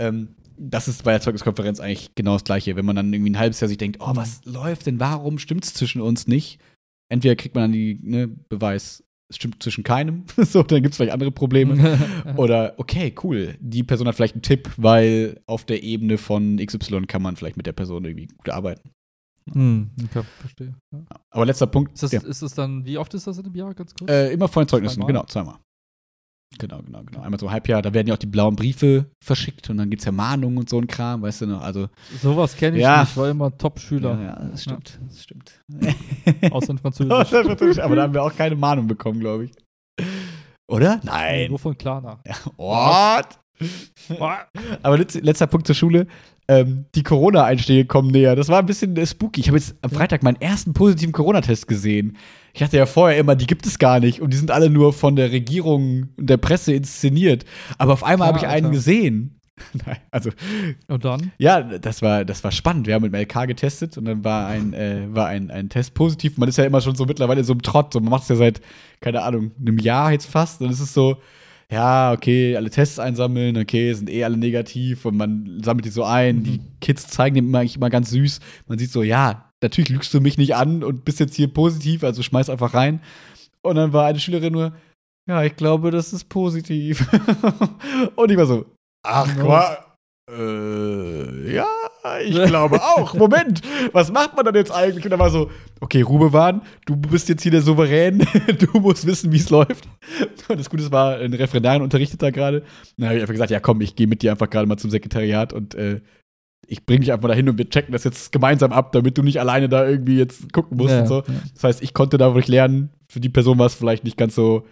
Ähm, das ist bei der Zeugniskonferenz eigentlich genau das Gleiche. Wenn man dann irgendwie ein halbes Jahr sich denkt, oh, was läuft denn, warum stimmt es zwischen uns nicht? Entweder kriegt man dann die ne, Beweis, es stimmt zwischen keinem, so, dann gibt es vielleicht andere Probleme. Oder, okay, cool, die Person hat vielleicht einen Tipp, weil auf der Ebene von XY kann man vielleicht mit der Person irgendwie gut arbeiten. Hm, okay, verstehe. Ja. Aber letzter Punkt. Ist das, ja. ist das dann, wie oft ist das in einem Jahr, ganz kurz? Äh, immer vor den Zeugnissen, zweimal? genau, zweimal. Genau, genau, genau. Einmal so ein Halbjahr, da werden ja auch die blauen Briefe verschickt und dann gibt es ja Mahnungen und so ein Kram, weißt du noch? Also, Sowas kenne ich ja. nicht, ich war immer Top-Schüler. Ja, ja, das stimmt, ja. das stimmt. Außer in Französisch. Aber da haben wir auch keine Mahnung bekommen, glaube ich. Oder? Nein. Nur von Klarna. Ja. What? Aber letzter Punkt zur Schule ähm, die Corona-Einschläge kommen näher. Das war ein bisschen äh, spooky. Ich habe jetzt am Freitag meinen ersten positiven Corona-Test gesehen. Ich hatte ja vorher immer, die gibt es gar nicht und die sind alle nur von der Regierung und der Presse inszeniert. Aber auf einmal habe ich einen gesehen. Nein, also. Und dann? Ja, das war, das war spannend. Wir haben mit dem LK getestet und dann war ein, äh, war ein, ein Test positiv. Man ist ja immer schon so mittlerweile so im Trott. So, man macht es ja seit, keine Ahnung, einem Jahr jetzt fast. Und es ist so, ja, okay, alle Tests einsammeln, okay, sind eh alle negativ und man sammelt die so ein. Mhm. Die Kids zeigen dem immer, immer ganz süß. Man sieht so, ja, natürlich lügst du mich nicht an und bist jetzt hier positiv, also schmeiß einfach rein. Und dann war eine Schülerin nur, ja, ich glaube, das ist positiv. und ich war so, ach, no. Äh, ja, ich glaube auch. Moment, was macht man dann jetzt eigentlich? Und dann war so, okay, Rubewan, du bist jetzt hier der Souverän, du musst wissen, wie es läuft. Und das Gute war, ein Referendarin unterrichtet da gerade. Dann habe ich einfach gesagt, ja komm, ich gehe mit dir einfach gerade mal zum Sekretariat und äh, ich bringe dich einfach mal dahin und wir checken das jetzt gemeinsam ab, damit du nicht alleine da irgendwie jetzt gucken musst ja, und so. Ja. Das heißt, ich konnte da wirklich lernen. Für die Person war es vielleicht nicht ganz so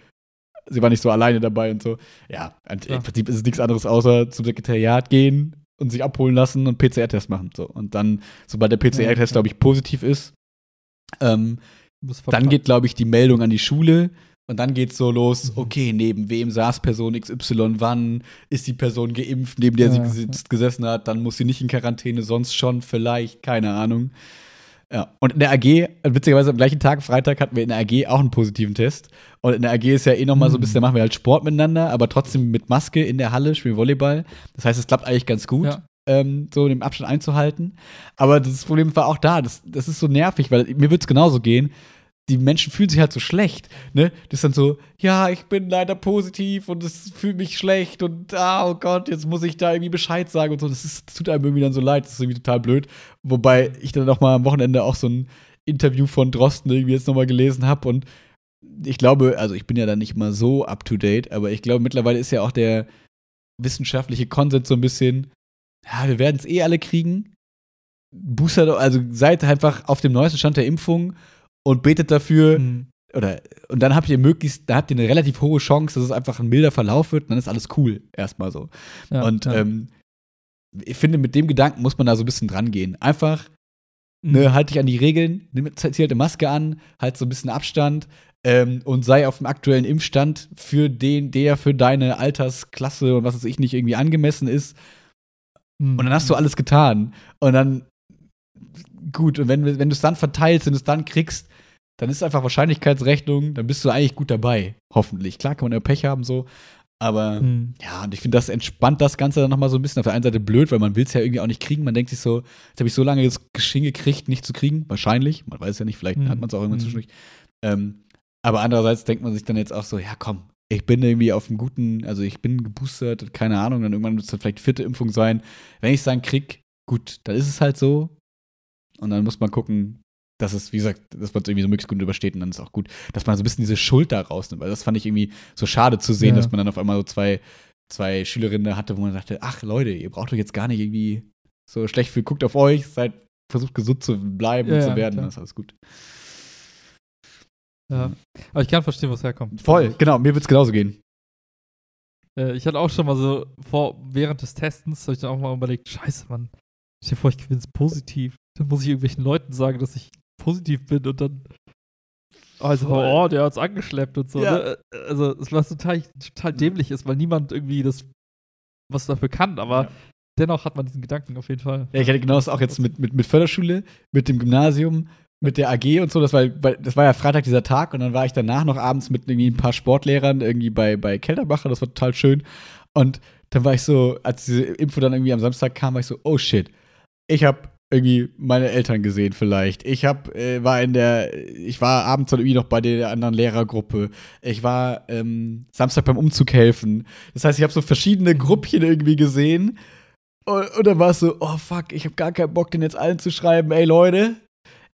sie war nicht so alleine dabei und so. Ja, ja. im Prinzip ist es nichts anderes außer zum Sekretariat gehen, und sich abholen lassen und PCR-Test machen. So. Und dann, sobald der PCR-Test, glaube ich, positiv ist, ähm, dann geht, glaube ich, die Meldung an die Schule. Und dann geht es so los, mhm. okay, neben wem saß Person XY, wann ist die Person geimpft, neben der ja, sie gesessen hat, dann muss sie nicht in Quarantäne, sonst schon vielleicht, keine Ahnung. Ja, und in der AG, witzigerweise am gleichen Tag, Freitag, hatten wir in der AG auch einen positiven Test. Und in der AG ist ja eh nochmal so ein bisschen, da machen wir halt Sport miteinander, aber trotzdem mit Maske in der Halle, spielen Volleyball. Das heißt, es klappt eigentlich ganz gut, ja. ähm, so den Abstand einzuhalten. Aber das Problem war auch da, das, das ist so nervig, weil mir wird es genauso gehen die Menschen fühlen sich halt so schlecht, ne? Das ist dann so, ja, ich bin leider positiv und es fühlt mich schlecht und ah, oh Gott, jetzt muss ich da irgendwie Bescheid sagen und so. Das, ist, das tut einem irgendwie dann so leid, das ist irgendwie total blöd. Wobei ich dann auch mal am Wochenende auch so ein Interview von Drosten irgendwie jetzt nochmal gelesen habe und ich glaube, also ich bin ja da nicht mal so up to date, aber ich glaube, mittlerweile ist ja auch der wissenschaftliche Konsens so ein bisschen, ja, wir werden es eh alle kriegen. Booster, also seid einfach auf dem neuesten Stand der Impfung und betet dafür. Mhm. Oder, und dann habt ihr möglichst, da habt ihr eine relativ hohe Chance, dass es einfach ein milder Verlauf wird und dann ist alles cool, erstmal so. Ja, und ja. Ähm, ich finde, mit dem Gedanken muss man da so ein bisschen dran gehen. Einfach, mhm. ne, halt dich an die Regeln, nimm, zieh halt eine Maske an, halt so ein bisschen Abstand ähm, und sei auf dem aktuellen Impfstand für den, der für deine Altersklasse und was weiß ich nicht irgendwie angemessen ist. Mhm. Und dann hast du alles getan. Und dann, gut, und wenn, wenn du es dann verteilst und es dann kriegst, dann ist es einfach Wahrscheinlichkeitsrechnung, dann bist du eigentlich gut dabei. Hoffentlich. Klar kann man ja Pech haben, so. Aber mhm. ja, und ich finde, das entspannt das Ganze dann nochmal so ein bisschen. Auf der einen Seite blöd, weil man will es ja irgendwie auch nicht kriegen. Man denkt sich so, jetzt habe ich so lange das Geschenk gekriegt, nicht zu kriegen. Wahrscheinlich. Man weiß ja nicht, vielleicht mhm. hat man es auch irgendwann mhm. zwischendurch. Ähm, aber andererseits denkt man sich dann jetzt auch so, ja komm, ich bin irgendwie auf einem guten, also ich bin geboostert, keine Ahnung, dann irgendwann wird es dann vielleicht vierte Impfung sein. Wenn ich es dann krieg, gut, dann ist es halt so. Und dann muss man gucken, dass es, wie gesagt, dass man es irgendwie so möglichst gut übersteht und dann ist auch gut, dass man so ein bisschen diese Schuld da rausnimmt, weil das fand ich irgendwie so schade zu sehen, ja. dass man dann auf einmal so zwei, zwei Schülerinnen hatte, wo man dachte, ach Leute, ihr braucht euch jetzt gar nicht irgendwie so schlecht viel, guckt auf euch, seid, versucht gesund zu bleiben ja, und zu werden, klar. dann ist alles gut. Ja, aber ich kann verstehen, wo es herkommt. Voll, genau, mir wird es genauso gehen. Äh, ich hatte auch schon mal so vor, während des Testens, habe ich dann auch mal überlegt, scheiße, Mann, stell dir vor, ich gewinne es positiv. Dann muss ich irgendwelchen Leuten sagen, dass ich positiv bin und dann also, oh, der hat es angeschleppt und so. Ja. Ne? Also, was total, total dämlich ist, weil niemand irgendwie das was dafür kann, aber ja. dennoch hat man diesen Gedanken auf jeden Fall. Ja, ich hatte genau das auch jetzt mit, mit, mit Förderschule, mit dem Gymnasium, mit der AG und so. Das war, das war ja Freitag dieser Tag und dann war ich danach noch abends mit irgendwie ein paar Sportlehrern irgendwie bei, bei Kelterbacher. Das war total schön. Und dann war ich so, als diese Info dann irgendwie am Samstag kam, war ich so, oh shit, ich habe irgendwie meine Eltern gesehen vielleicht. Ich hab, äh, war in der, ich war abends irgendwie noch bei der anderen Lehrergruppe. Ich war ähm, Samstag beim Umzug helfen. Das heißt, ich habe so verschiedene Gruppchen irgendwie gesehen. Und, und dann war es so, oh fuck, ich habe gar keinen Bock, den jetzt allen zu schreiben, ey Leute,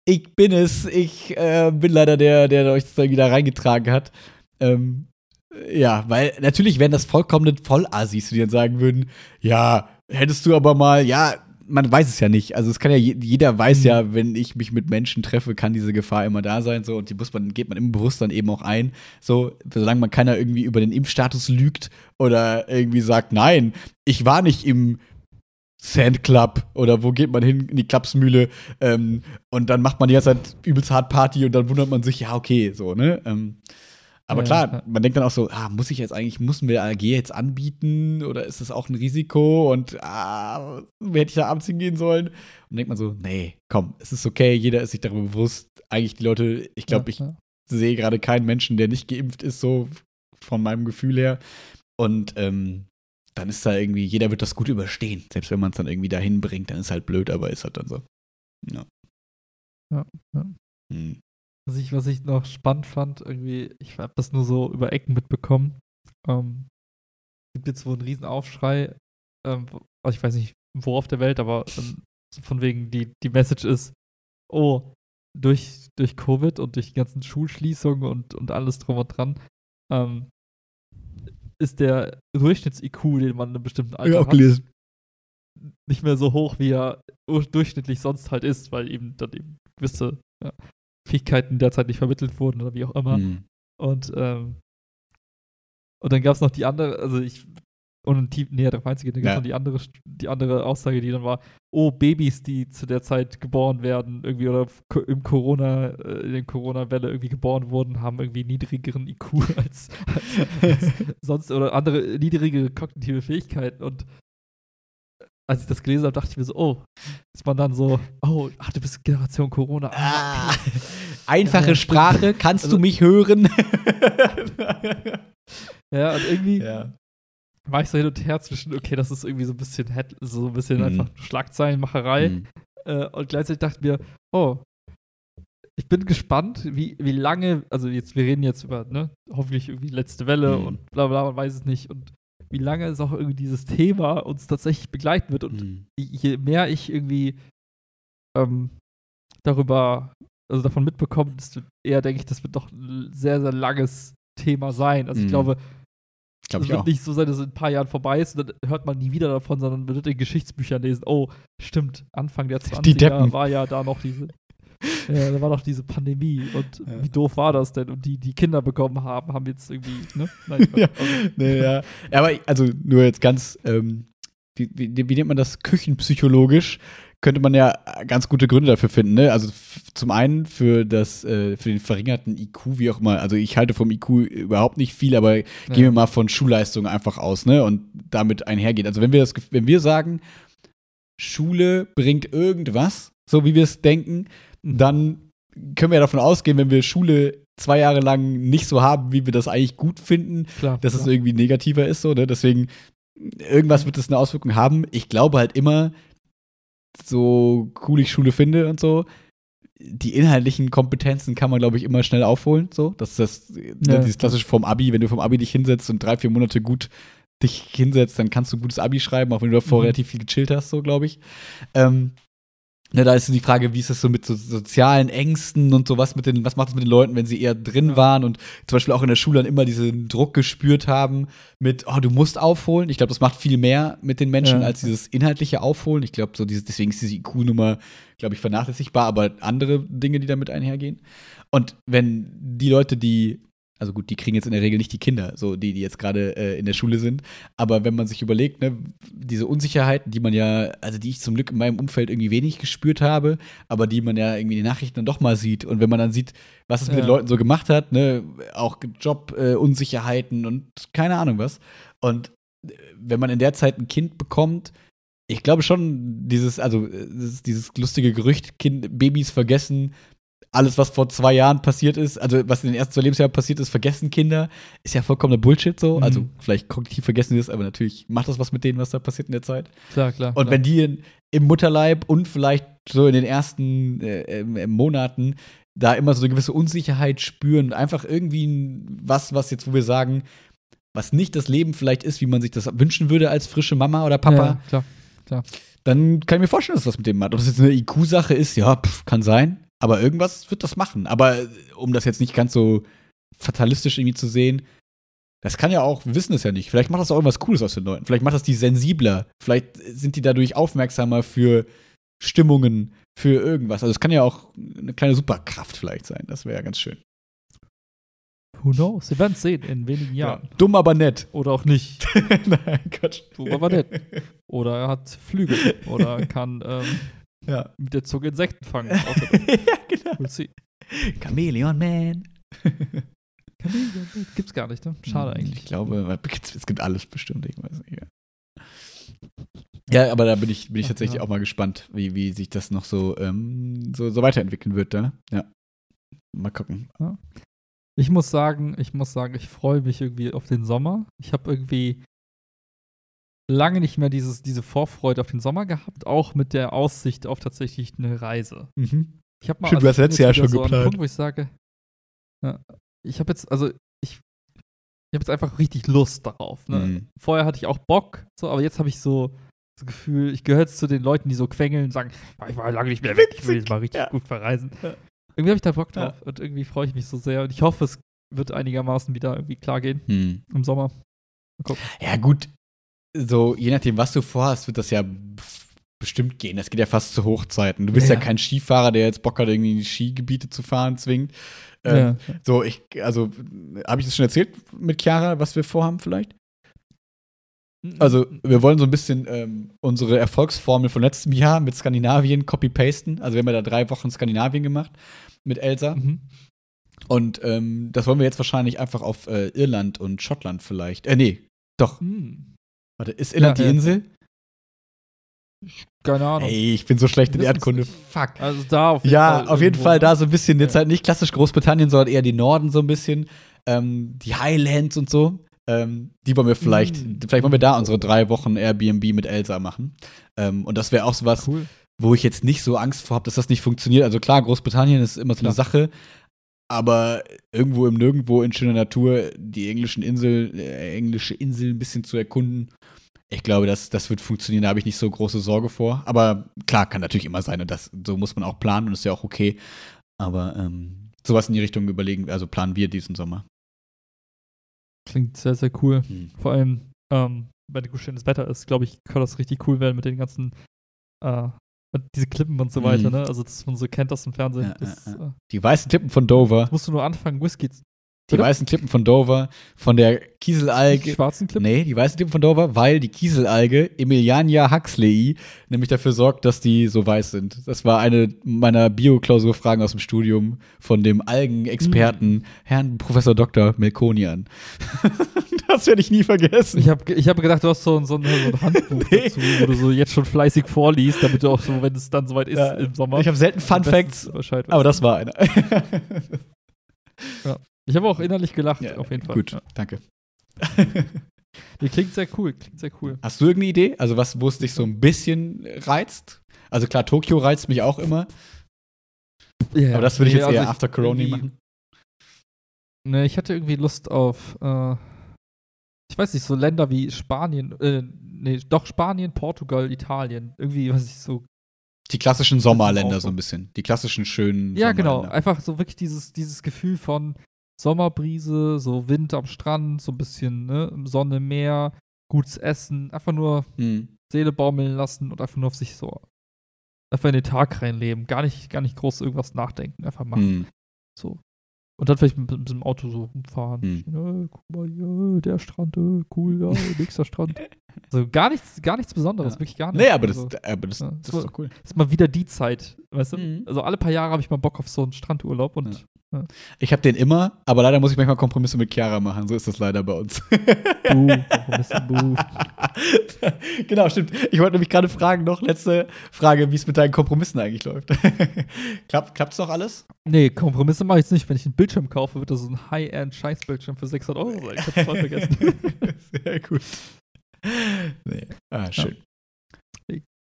ich bin es. Ich äh, bin leider der, der euch das irgendwie da reingetragen hat. Ähm, ja, weil natürlich wären das vollkommene Vollassis, die dann sagen würden, ja, hättest du aber mal, ja, man weiß es ja nicht. Also es kann ja, jeder weiß mhm. ja, wenn ich mich mit Menschen treffe, kann diese Gefahr immer da sein. So, und die muss man, geht man im Bewusstsein eben auch ein. So, solange man keiner irgendwie über den Impfstatus lügt oder irgendwie sagt, nein, ich war nicht im Sandclub oder wo geht man hin in die Klapsmühle ähm, und dann macht man die ganze Zeit übelst hart Party und dann wundert man sich, ja, okay, so, ne? Ähm, aber klar, man denkt dann auch so, ah, muss ich jetzt eigentlich, müssen wir AG jetzt anbieten oder ist das auch ein Risiko und ah, hätte ich da abends hingehen sollen? Und denkt man so, nee, komm, es ist okay, jeder ist sich darüber bewusst. Eigentlich die Leute, ich glaube, ja, ich sehe gerade keinen Menschen, der nicht geimpft ist, so von meinem Gefühl her. Und ähm, dann ist da irgendwie, jeder wird das gut überstehen. Selbst wenn man es dann irgendwie dahin bringt, dann ist halt blöd, aber ist halt dann so. Ja. Ja, ja. Hm. Was ich, was ich noch spannend fand, irgendwie, ich habe das nur so über Ecken mitbekommen. Ähm, gibt jetzt wohl einen Riesenaufschrei, ähm, ich weiß nicht, wo auf der Welt, aber ähm, von wegen, die, die Message ist, oh, durch, durch Covid und durch die ganzen Schulschließungen und, und alles drum und dran, ähm, ist der Durchschnitts-IQ, den man in einem bestimmten Alter ja, hat, nicht mehr so hoch, wie er durchschnittlich sonst halt ist, weil eben dann eben gewisse ja, Fähigkeiten derzeit nicht vermittelt wurden oder wie auch immer. Mhm. Und, ähm, und dann gab es noch die andere, also ich, und die, nee, der einzige, dann gab es noch die andere, die andere Aussage, die dann war, oh, Babys, die zu der Zeit geboren werden, irgendwie oder im Corona, äh, in der Corona-Welle irgendwie geboren wurden, haben irgendwie niedrigeren IQ als, als, als sonst oder andere niedrigere kognitive Fähigkeiten und als ich das gelesen habe, dachte ich mir so, oh, ist man dann so, oh, ach, du bist Generation Corona. Ah, einfache ja, Sprache, kannst also, du mich hören? ja, und irgendwie ja. war ich so hin und her zwischen, okay, das ist irgendwie so ein bisschen, so ein bisschen mhm. einfach Schlagzeilenmacherei. Mhm. Äh, und gleichzeitig dachte ich mir, oh, ich bin gespannt, wie, wie lange, also jetzt, wir reden jetzt über, ne, hoffentlich irgendwie letzte Welle mhm. und bla bla, man weiß es nicht. Und wie lange es auch irgendwie dieses Thema uns tatsächlich begleiten wird. Und mhm. je mehr ich irgendwie ähm, darüber, also davon mitbekomme, desto eher denke ich, das wird doch ein sehr, sehr langes Thema sein. Also ich mhm. glaube, Glaub es wird auch. nicht so sein, dass es in ein paar Jahren vorbei ist und dann hört man nie wieder davon, sondern man wird in Geschichtsbüchern lesen, oh, stimmt, Anfang der 20er war ja da noch diese ja, da war doch diese Pandemie und ja. wie doof war das denn? Und die, die Kinder bekommen haben, haben jetzt irgendwie, ne? Nein, ja. Also. Nee, ja. Aber also nur jetzt ganz, ähm, wie, wie, wie nennt man das küchenpsychologisch? Könnte man ja ganz gute Gründe dafür finden, ne? Also zum einen für das, äh, für den verringerten IQ, wie auch immer. Also ich halte vom IQ überhaupt nicht viel, aber ja. gehen wir mal von Schulleistung einfach aus, ne? Und damit einhergeht. Also wenn wir das, wenn wir sagen, Schule bringt irgendwas, so wie wir es denken, dann können wir ja davon ausgehen, wenn wir Schule zwei Jahre lang nicht so haben, wie wir das eigentlich gut finden, klar, dass klar. es irgendwie negativer ist. So, ne? Deswegen, irgendwas wird das eine Auswirkung haben. Ich glaube halt immer, so cool ich Schule finde und so, die inhaltlichen Kompetenzen kann man, glaube ich, immer schnell aufholen. So, das ist das, ne, ja. dieses klassische vom Abi, wenn du vom Abi dich hinsetzt und drei, vier Monate gut dich hinsetzt, dann kannst du ein gutes Abi schreiben, auch wenn du davor mhm. relativ viel gechillt hast, so glaube ich. Ähm, Ne, da ist die Frage, wie ist das so mit so sozialen Ängsten und sowas mit den, was macht es mit den Leuten, wenn sie eher drin waren und zum Beispiel auch in der Schule dann immer diesen Druck gespürt haben mit, oh, du musst aufholen. Ich glaube, das macht viel mehr mit den Menschen ja. als dieses inhaltliche Aufholen. Ich glaube, so dieses, deswegen ist diese IQ-Nummer, glaube ich, vernachlässigbar, aber andere Dinge, die damit einhergehen. Und wenn die Leute, die also gut, die kriegen jetzt in der Regel nicht die Kinder, so die, die jetzt gerade äh, in der Schule sind. Aber wenn man sich überlegt, ne, diese Unsicherheiten, die man ja, also die ich zum Glück in meinem Umfeld irgendwie wenig gespürt habe, aber die man ja irgendwie in den Nachrichten dann doch mal sieht. Und wenn man dann sieht, was es ja. mit den Leuten so gemacht hat, ne, auch Job-Unsicherheiten äh, und keine Ahnung was. Und äh, wenn man in der Zeit ein Kind bekommt, ich glaube schon, dieses, also dieses lustige Gerücht, kind, Babys vergessen, alles, was vor zwei Jahren passiert ist, also was in den ersten zwei Lebensjahren passiert ist, vergessen Kinder, ist ja vollkommener Bullshit so. Mhm. Also vielleicht kognitiv vergessen sie es, aber natürlich macht das was mit denen, was da passiert in der Zeit. Klar, klar. Und klar. wenn die in, im Mutterleib und vielleicht so in den ersten äh, äh, Monaten da immer so eine gewisse Unsicherheit spüren, einfach irgendwie was, was jetzt, wo wir sagen, was nicht das Leben vielleicht ist, wie man sich das wünschen würde als frische Mama oder Papa. Ja, klar, klar. Dann kann ich mir vorstellen, dass was mit dem macht. Ob das jetzt eine IQ-Sache ist, ja, pff, kann sein. Aber irgendwas wird das machen. Aber äh, um das jetzt nicht ganz so fatalistisch irgendwie zu sehen, das kann ja auch, wir wissen es ja nicht. Vielleicht macht das auch irgendwas Cooles aus den Leuten. Vielleicht macht das die sensibler. Vielleicht sind die dadurch aufmerksamer für Stimmungen, für irgendwas. Also es kann ja auch eine kleine Superkraft vielleicht sein. Das wäre ja ganz schön. Who knows? Sie werden es sehen in wenigen Jahren. Ja, dumm, aber nett. Oder auch nicht. Nein, Gott. Dumm, aber nett. Oder er hat Flügel. Oder kann ähm, ja. Mit der Zunge Insekten fangen. ja, genau. We'll see. Chameleon Man. Chameleon Man. Gibt's gar nicht, ne? Schade hm, eigentlich. Ich glaube, es gibt alles bestimmt. Ich weiß nicht. Ja. Ja, aber da bin ich, bin ich tatsächlich ja. auch mal gespannt, wie, wie sich das noch so, ähm, so, so weiterentwickeln wird. Da. Ja. Mal gucken. Ja. Ich muss sagen, ich muss sagen, ich freue mich irgendwie auf den Sommer. Ich habe irgendwie lange nicht mehr dieses, diese Vorfreude auf den Sommer gehabt, auch mit der Aussicht auf tatsächlich eine Reise. Mhm. Ich habe mal Stimmt, also, du hast letztes Jahr schon so geplant. Punkt, wo ich sage, ja, ich habe jetzt, also ich, ich habe jetzt einfach richtig Lust darauf. Ne? Mhm. Vorher hatte ich auch Bock, so, aber jetzt habe ich so das Gefühl, ich gehöre jetzt zu den Leuten, die so quengeln und sagen, ich war lange nicht mehr weg, ich will jetzt mal richtig ja. gut verreisen. Ja. Irgendwie habe ich da Bock drauf und irgendwie freue ich mich so sehr und ich hoffe, es wird einigermaßen wieder irgendwie klar gehen mhm. im Sommer. Ja, gut, so, je nachdem, was du vorhast, wird das ja bestimmt gehen. Das geht ja fast zu Hochzeiten. Du bist ja, ja kein Skifahrer, der jetzt Bock hat, irgendwie in die Skigebiete zu fahren, zwingt. Ähm, ja. So, ich, also, habe ich das schon erzählt mit Chiara, was wir vorhaben vielleicht? Also, wir wollen so ein bisschen ähm, unsere Erfolgsformel von letztem Jahr mit Skandinavien copy-pasten. Also, wir haben ja da drei Wochen Skandinavien gemacht mit Elsa. Mhm. Und ähm, das wollen wir jetzt wahrscheinlich einfach auf äh, Irland und Schottland vielleicht. Äh, nee, doch. Mhm. Warte, ist Irland ja, die Insel? Keine Ahnung. Ey, ich bin so schlecht in Erdkunde. Fuck. Also da auf jeden ja, Fall. Ja, auf jeden Fall da so ein bisschen. Jetzt ja. halt nicht klassisch Großbritannien, sondern eher die Norden so ein bisschen. Ähm, die Highlands und so. Ähm, die wollen wir vielleicht, mm. vielleicht wollen wir da unsere drei Wochen Airbnb mit Elsa machen. Ähm, und das wäre auch so was, cool. wo ich jetzt nicht so Angst vor habe, dass das nicht funktioniert. Also klar, Großbritannien ist immer so eine Sache, aber irgendwo im Nirgendwo in schöner Natur die englischen Insel, äh, englische Insel ein bisschen zu erkunden. Ich glaube, das, das wird funktionieren, da habe ich nicht so große Sorge vor. Aber klar, kann natürlich immer sein und das, so muss man auch planen und ist ja auch okay. Aber ähm, sowas in die Richtung überlegen, also planen wir diesen Sommer. Klingt sehr, sehr cool. Hm. Vor allem, ähm, wenn gut schönes Wetter ist, glaube ich, kann das richtig cool werden mit den ganzen äh, diese Klippen und so weiter, mhm. ne? Also, dass man so kennt aus dem Fernsehen. Ja, das, ja, ja. Äh, die weißen Klippen von Dover. musst du nur anfangen, Whisky die weißen Klippen von Dover, von der Kieselalge. Die schwarzen Klippen? Nee, die weißen Klippen von Dover, weil die Kieselalge Emiliania Huxley nämlich dafür sorgt, dass die so weiß sind. Das war eine meiner Bio-Klausurfragen aus dem Studium von dem Algenexperten mhm. Herrn Professor Dr. Melkonian. das werde ich nie vergessen. Ich habe ich hab gedacht, du hast so, so, ein, so ein Handbuch nee. dazu, wo du so jetzt schon fleißig vorliest, damit du auch so, wenn es dann soweit ist ja, im Sommer. Ich habe selten Fun Facts, aber das war einer. ja. Ich habe auch innerlich gelacht, ja, auf jeden Fall. Gut, ja. danke. Die klingt sehr cool, klingt sehr cool. Hast du irgendeine Idee? Also was, wo es dich so ein bisschen reizt? Also klar, Tokio reizt mich auch immer. Ja, Aber das würde ich jetzt also eher after Corona machen. Ne, ich hatte irgendwie Lust auf, äh, ich weiß nicht, so Länder wie Spanien, äh, nee, doch Spanien, Portugal, Italien. Irgendwie, was ich so. Die klassischen Sommerländer so ein bisschen. Die klassischen schönen. Ja, genau. Einfach so wirklich dieses, dieses Gefühl von Sommerbrise, so Wind am Strand, so ein bisschen, ne, Sonne, Meer, gutes Essen, einfach nur hm. Seele baumeln lassen und einfach nur auf sich so einfach in den Tag reinleben. Gar nicht, gar nicht groß irgendwas nachdenken, einfach machen. Hm. So. Und dann vielleicht mit, mit dem Auto so rumfahren. Hm. Ja, guck mal, ja, der Strand, äh, cool, ja, nächster Strand. Also gar nichts, gar nichts Besonderes, ja. wirklich gar nichts. Nee, aber das, also, aber das, ja, das, ist doch cool. Das ist mal wieder die Zeit, weißt du? Mhm. Also alle paar Jahre habe ich mal Bock auf so einen Strandurlaub und ich habe den immer, aber leider muss ich manchmal Kompromisse mit Chiara machen. So ist das leider bei uns. Buh, Kompromisse, buh. genau, stimmt. Ich wollte nämlich gerade fragen, noch letzte Frage, wie es mit deinen Kompromissen eigentlich läuft. Klappt es noch alles? Nee, Kompromisse mache ich jetzt nicht. Wenn ich einen Bildschirm kaufe, wird das so ein High-End-Scheißbildschirm für 600 Euro sein. Ich hab's voll vergessen. Sehr gut. Nee. Ah, schön.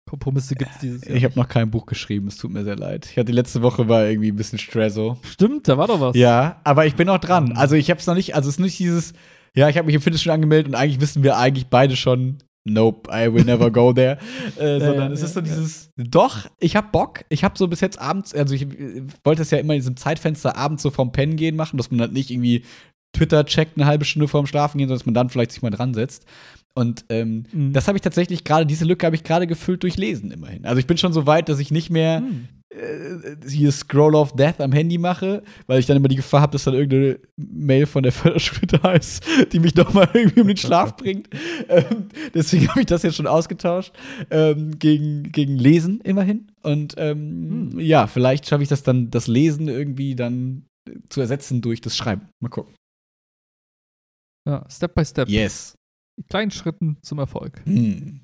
Kompromisse gibt es dieses Jahr. Ich habe noch kein Buch geschrieben, es tut mir sehr leid. Ich hatte letzte Woche war irgendwie ein bisschen Stresso. Stimmt, da war doch was. Ja, aber ich bin noch dran. Mhm. Also ich habe es noch nicht, also es ist nicht dieses, ja, ich habe mich im Fitnessstudio angemeldet und eigentlich wissen wir eigentlich beide schon, nope, I will never go there. äh, sondern ja, es ist so dieses, doch, ich habe Bock. Ich habe so bis jetzt abends, also ich wollte es ja immer in diesem Zeitfenster abends so vom Pennen gehen machen, dass man halt nicht irgendwie Twitter checkt eine halbe Stunde vorm Schlafen gehen, sondern dass man dann vielleicht sich mal dran setzt. Und ähm, mhm. das habe ich tatsächlich gerade, diese Lücke habe ich gerade gefüllt durch Lesen immerhin. Also ich bin schon so weit, dass ich nicht mehr mhm. äh, hier Scroll of Death am Handy mache, weil ich dann immer die Gefahr habe, dass dann irgendeine Mail von der Förderschule da ist, die mich doch mal irgendwie um den Schlaf bringt. Ähm, deswegen habe ich das jetzt schon ausgetauscht ähm, gegen, gegen Lesen immerhin. Und ähm, mhm. ja, vielleicht schaffe ich das dann, das Lesen irgendwie dann zu ersetzen durch das Schreiben. Mal gucken. Ja, Step by Step. Yes kleinen Schritten zum Erfolg. Hm.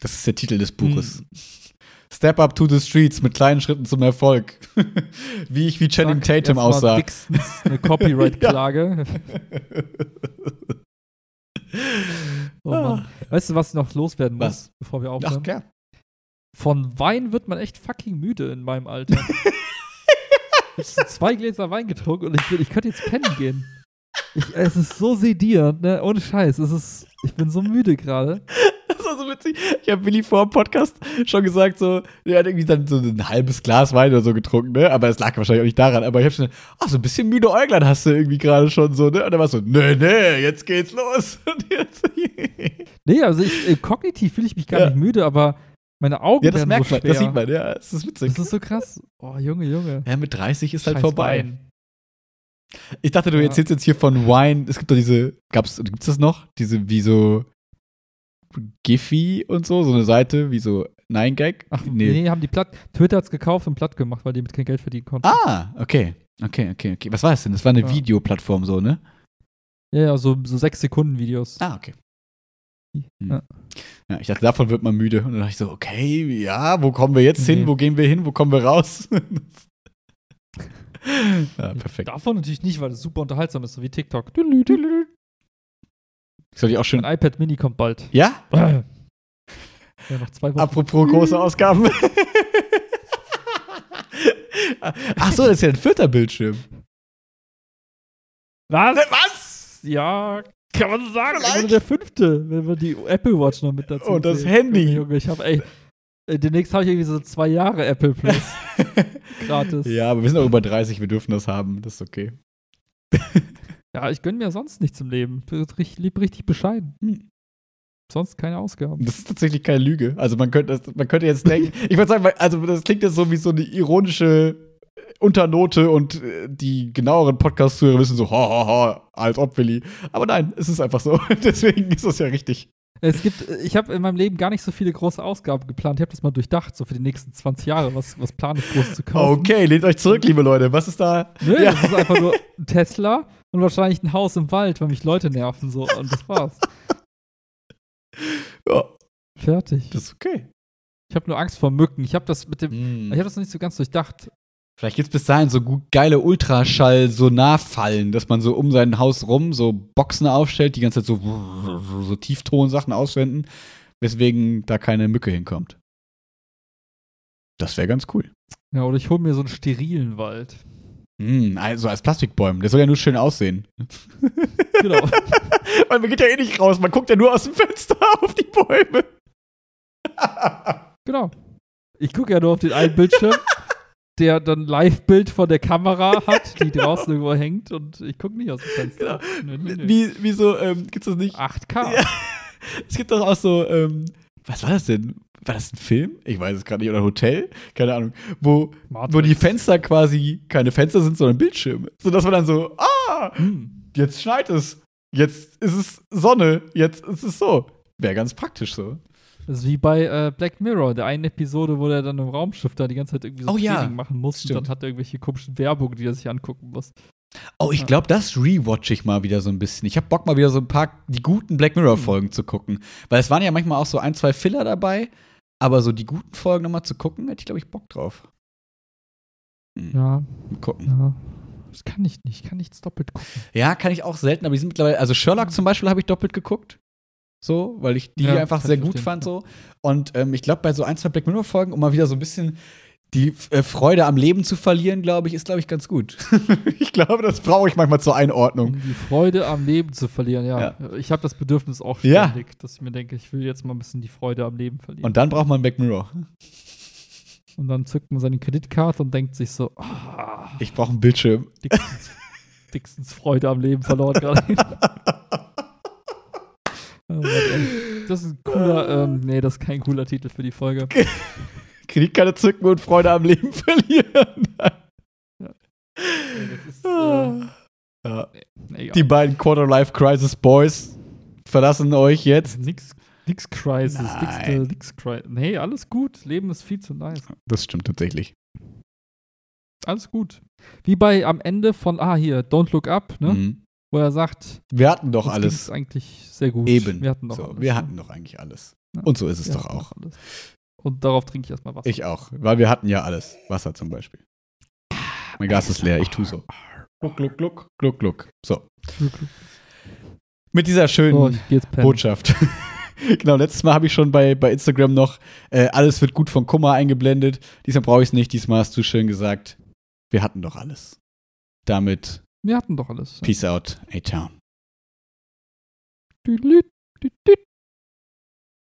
Das ist der Titel des Buches. Hm. Step up to the streets mit kleinen Schritten zum Erfolg. wie ich wie Channing Sag, Tatum aussah. eine Copyright-Klage. oh Mann. Weißt du, was ich noch loswerden muss, was? bevor wir aufhören? Ach, gern. Von Wein wird man echt fucking müde in meinem Alter. ich habe zwei Gläser Wein getrunken und ich, ich könnte jetzt pennen gehen. Ich, es ist so sedierend, ne? Ohne Scheiß. Es ist, ich bin so müde gerade. Das war so witzig. Ich habe Willi vor dem Podcast schon gesagt, so, er hat irgendwie dann so ein halbes Glas Wein oder so getrunken, ne? Aber es lag wahrscheinlich auch nicht daran. Aber ich habe schon, ach, so ein bisschen müde Äuglein hast du irgendwie gerade schon so, ne? Und er war so, nee, nee, jetzt geht's los. Und jetzt, nee, also ich, äh, kognitiv fühle ich mich gar ja. nicht müde, aber meine Augen ja, das merkt so man, das sieht man, ja, das ist witzig. Das ist so krass. Oh, Junge, Junge. Ja, mit 30 ist halt Scheiß halt vorbei. Wein. Ich dachte, du ja. erzählst jetzt hier von Wine. Es gibt doch diese, gab's, gibt's das noch? Diese, wie so Giphy und so, so eine Seite, wie so Nine Gag? Ach, nee. nee, haben die platt, Twitter hat's gekauft und platt gemacht, weil die mit kein Geld verdienen konnten. Ah, okay. Okay, okay, okay. Was war das denn? Das war eine ja. Videoplattform so, ne? Ja, ja, so, so sechs Sekunden Videos. Ah, okay. Hm. Ja. ja. ich dachte, davon wird man müde. Und dann dachte ich so, okay, ja, wo kommen wir jetzt nee. hin? Wo gehen wir hin? Wo kommen wir raus? ja, perfekt. Davon natürlich nicht, weil es super unterhaltsam ist, so wie TikTok. Soll ich auch schön. Ein iPad Mini kommt bald. Ja? Ja, noch zwei Wochen. Apropos große Ausgaben. Ach so, das ist ja ein vierter Bildschirm. Was? Was? Ja, kann man so sagen. Vielleicht. Der fünfte, wenn wir die Apple Watch noch mit dazu Und das sehen. Handy. Junge, ich habe echt demnächst habe ich irgendwie so zwei Jahre Apple Plus. Gratis. Ja, aber wir sind auch über 30, wir dürfen das haben. Das ist okay. ja, ich gönne mir sonst nichts im Leben. Ich lebe richtig bescheiden. Hm. Sonst keine Ausgaben. Das ist tatsächlich keine Lüge. Also man könnte, das, man könnte jetzt denken, ich würde sagen, also das klingt jetzt so wie so eine ironische Unternote und äh, die genaueren Podcast-Zuhörer wissen so, ha, ha, ha, als ob Willi. Aber nein, es ist einfach so. Deswegen ist das ja richtig. Es gibt, ich habe in meinem Leben gar nicht so viele große Ausgaben geplant. Ich habe das mal durchdacht, so für die nächsten 20 Jahre. Was, was plane ich groß zu kaufen? Okay, lehnt euch zurück, liebe Leute. Was ist da? Nö, ja. das ist einfach nur ein Tesla und wahrscheinlich ein Haus im Wald, weil mich Leute nerven so. Und das war's. Ja. Fertig. Das ist okay. Ich habe nur Angst vor Mücken. Ich habe das mit dem, mm. ich habe das noch nicht so ganz durchdacht. Vielleicht gibt es bis dahin so gut geile Ultraschall-Sonarfallen, dass man so um sein Haus rum so Boxen aufstellt, die ganze Zeit so, so Tieftonsachen auswenden, weswegen da keine Mücke hinkommt. Das wäre ganz cool. Ja, oder ich hole mir so einen sterilen Wald. Mm, also als Plastikbäumen. Der soll ja nur schön aussehen. Genau. Weil man geht ja eh nicht raus, man guckt ja nur aus dem Fenster auf die Bäume. genau. Ich gucke ja nur auf den einen Bildschirm, der dann Live-Bild von der Kamera hat, die draußen irgendwo hängt und ich gucke nicht aus dem Fenster. Nö, nö, nö. Wie, wie so, ähm, gibt's das nicht? 8K. Ja. Es gibt doch auch so, ähm, was war das denn? War das ein Film? Ich weiß es gerade nicht. Oder ein Hotel? Keine Ahnung. Wo, wo die Fenster quasi keine Fenster sind, sondern Bildschirme. Sodass man dann so, ah, Hm. jetzt schneit es. Jetzt ist es Sonne. Jetzt ist es so. Wäre ganz praktisch so. Das ist wie bei äh, Black Mirror, der einen Episode, wo der dann im Raumschiff da die ganze Zeit irgendwie so Oh ja, Training machen muss und dann hat er irgendwelche komischen Werbung, die er sich angucken muss. Oh, ich glaube, das rewatch ich mal wieder so ein bisschen. Ich habe Bock mal wieder so ein paar die guten Black Mirror Folgen zu gucken, weil es waren ja manchmal auch so ein, zwei Filler dabei, aber so die guten Folgen nochmal zu gucken, hätte ich glaube ich Bock drauf. Hm, Ja, mal gucken. ja. Das kann ich nicht. Ich kann nichts doppelt gucken. Ja, kann ich auch selten, aber die sind mittlerweile, also Sherlock zum Beispiel habe ich doppelt geguckt. So, weil ich die Ja, einfach sehr gut fand so. Und ähm, ich glaube, bei so ein, zwei Black Mirror Folgen, um mal wieder so ein bisschen die äh, Freude am Leben zu verlieren, glaube ich, ist, glaube ich, ganz gut. ich glaube, das brauche ich manchmal zur Einordnung. Um die Freude am Leben zu verlieren, ja. Ich habe das Bedürfnis auch Ja. ständig, dass ich mir denke, ich will jetzt mal ein bisschen die Freude am Leben verlieren. Und dann braucht man Black Mirror. Und dann zückt man seine Kreditkarte und denkt sich so, ah, Ich brauche einen Bildschirm. dickstens, dickstens Freude am Leben verloren gerade. Oh das ist ein cooler, ähm, nee, das ist kein cooler Titel für die Folge. Kreditkarte zücken und Freude am Leben verlieren. Das ist, äh, ja. nee. Die beiden Quarter-Life-Crisis Boys verlassen euch jetzt. Nix, nix Crisis, nix, äh, Nein. nix Crisis. Nee, alles gut. Leben ist viel zu nice. Das stimmt tatsächlich. Alles gut. Wie bei am Ende von, ah, hier, Don't Look Up, ne? Mhm. Wo er sagt, Wir hatten doch uns alles. eigentlich sehr gut. Eben. Wir hatten doch so, alles. wir hatten doch eigentlich alles. Ja. Und so ist es doch auch. Und darauf trinke ich erstmal Wasser. Ich auch, weil wir hatten ja alles. Wasser zum Beispiel. Mein Gas ist leer, ich tu so. Gluck, gluck, gluck, gluck, gluck. So. Mit dieser schönen So. Botschaft. genau, letztes Mal habe ich schon bei, bei Instagram noch, äh, alles wird gut von Kummer eingeblendet. Diesmal brauche ich es nicht, diesmal hast du schön gesagt, wir hatten doch alles. Damit wir hatten doch alles. Peace out, HR. Hey,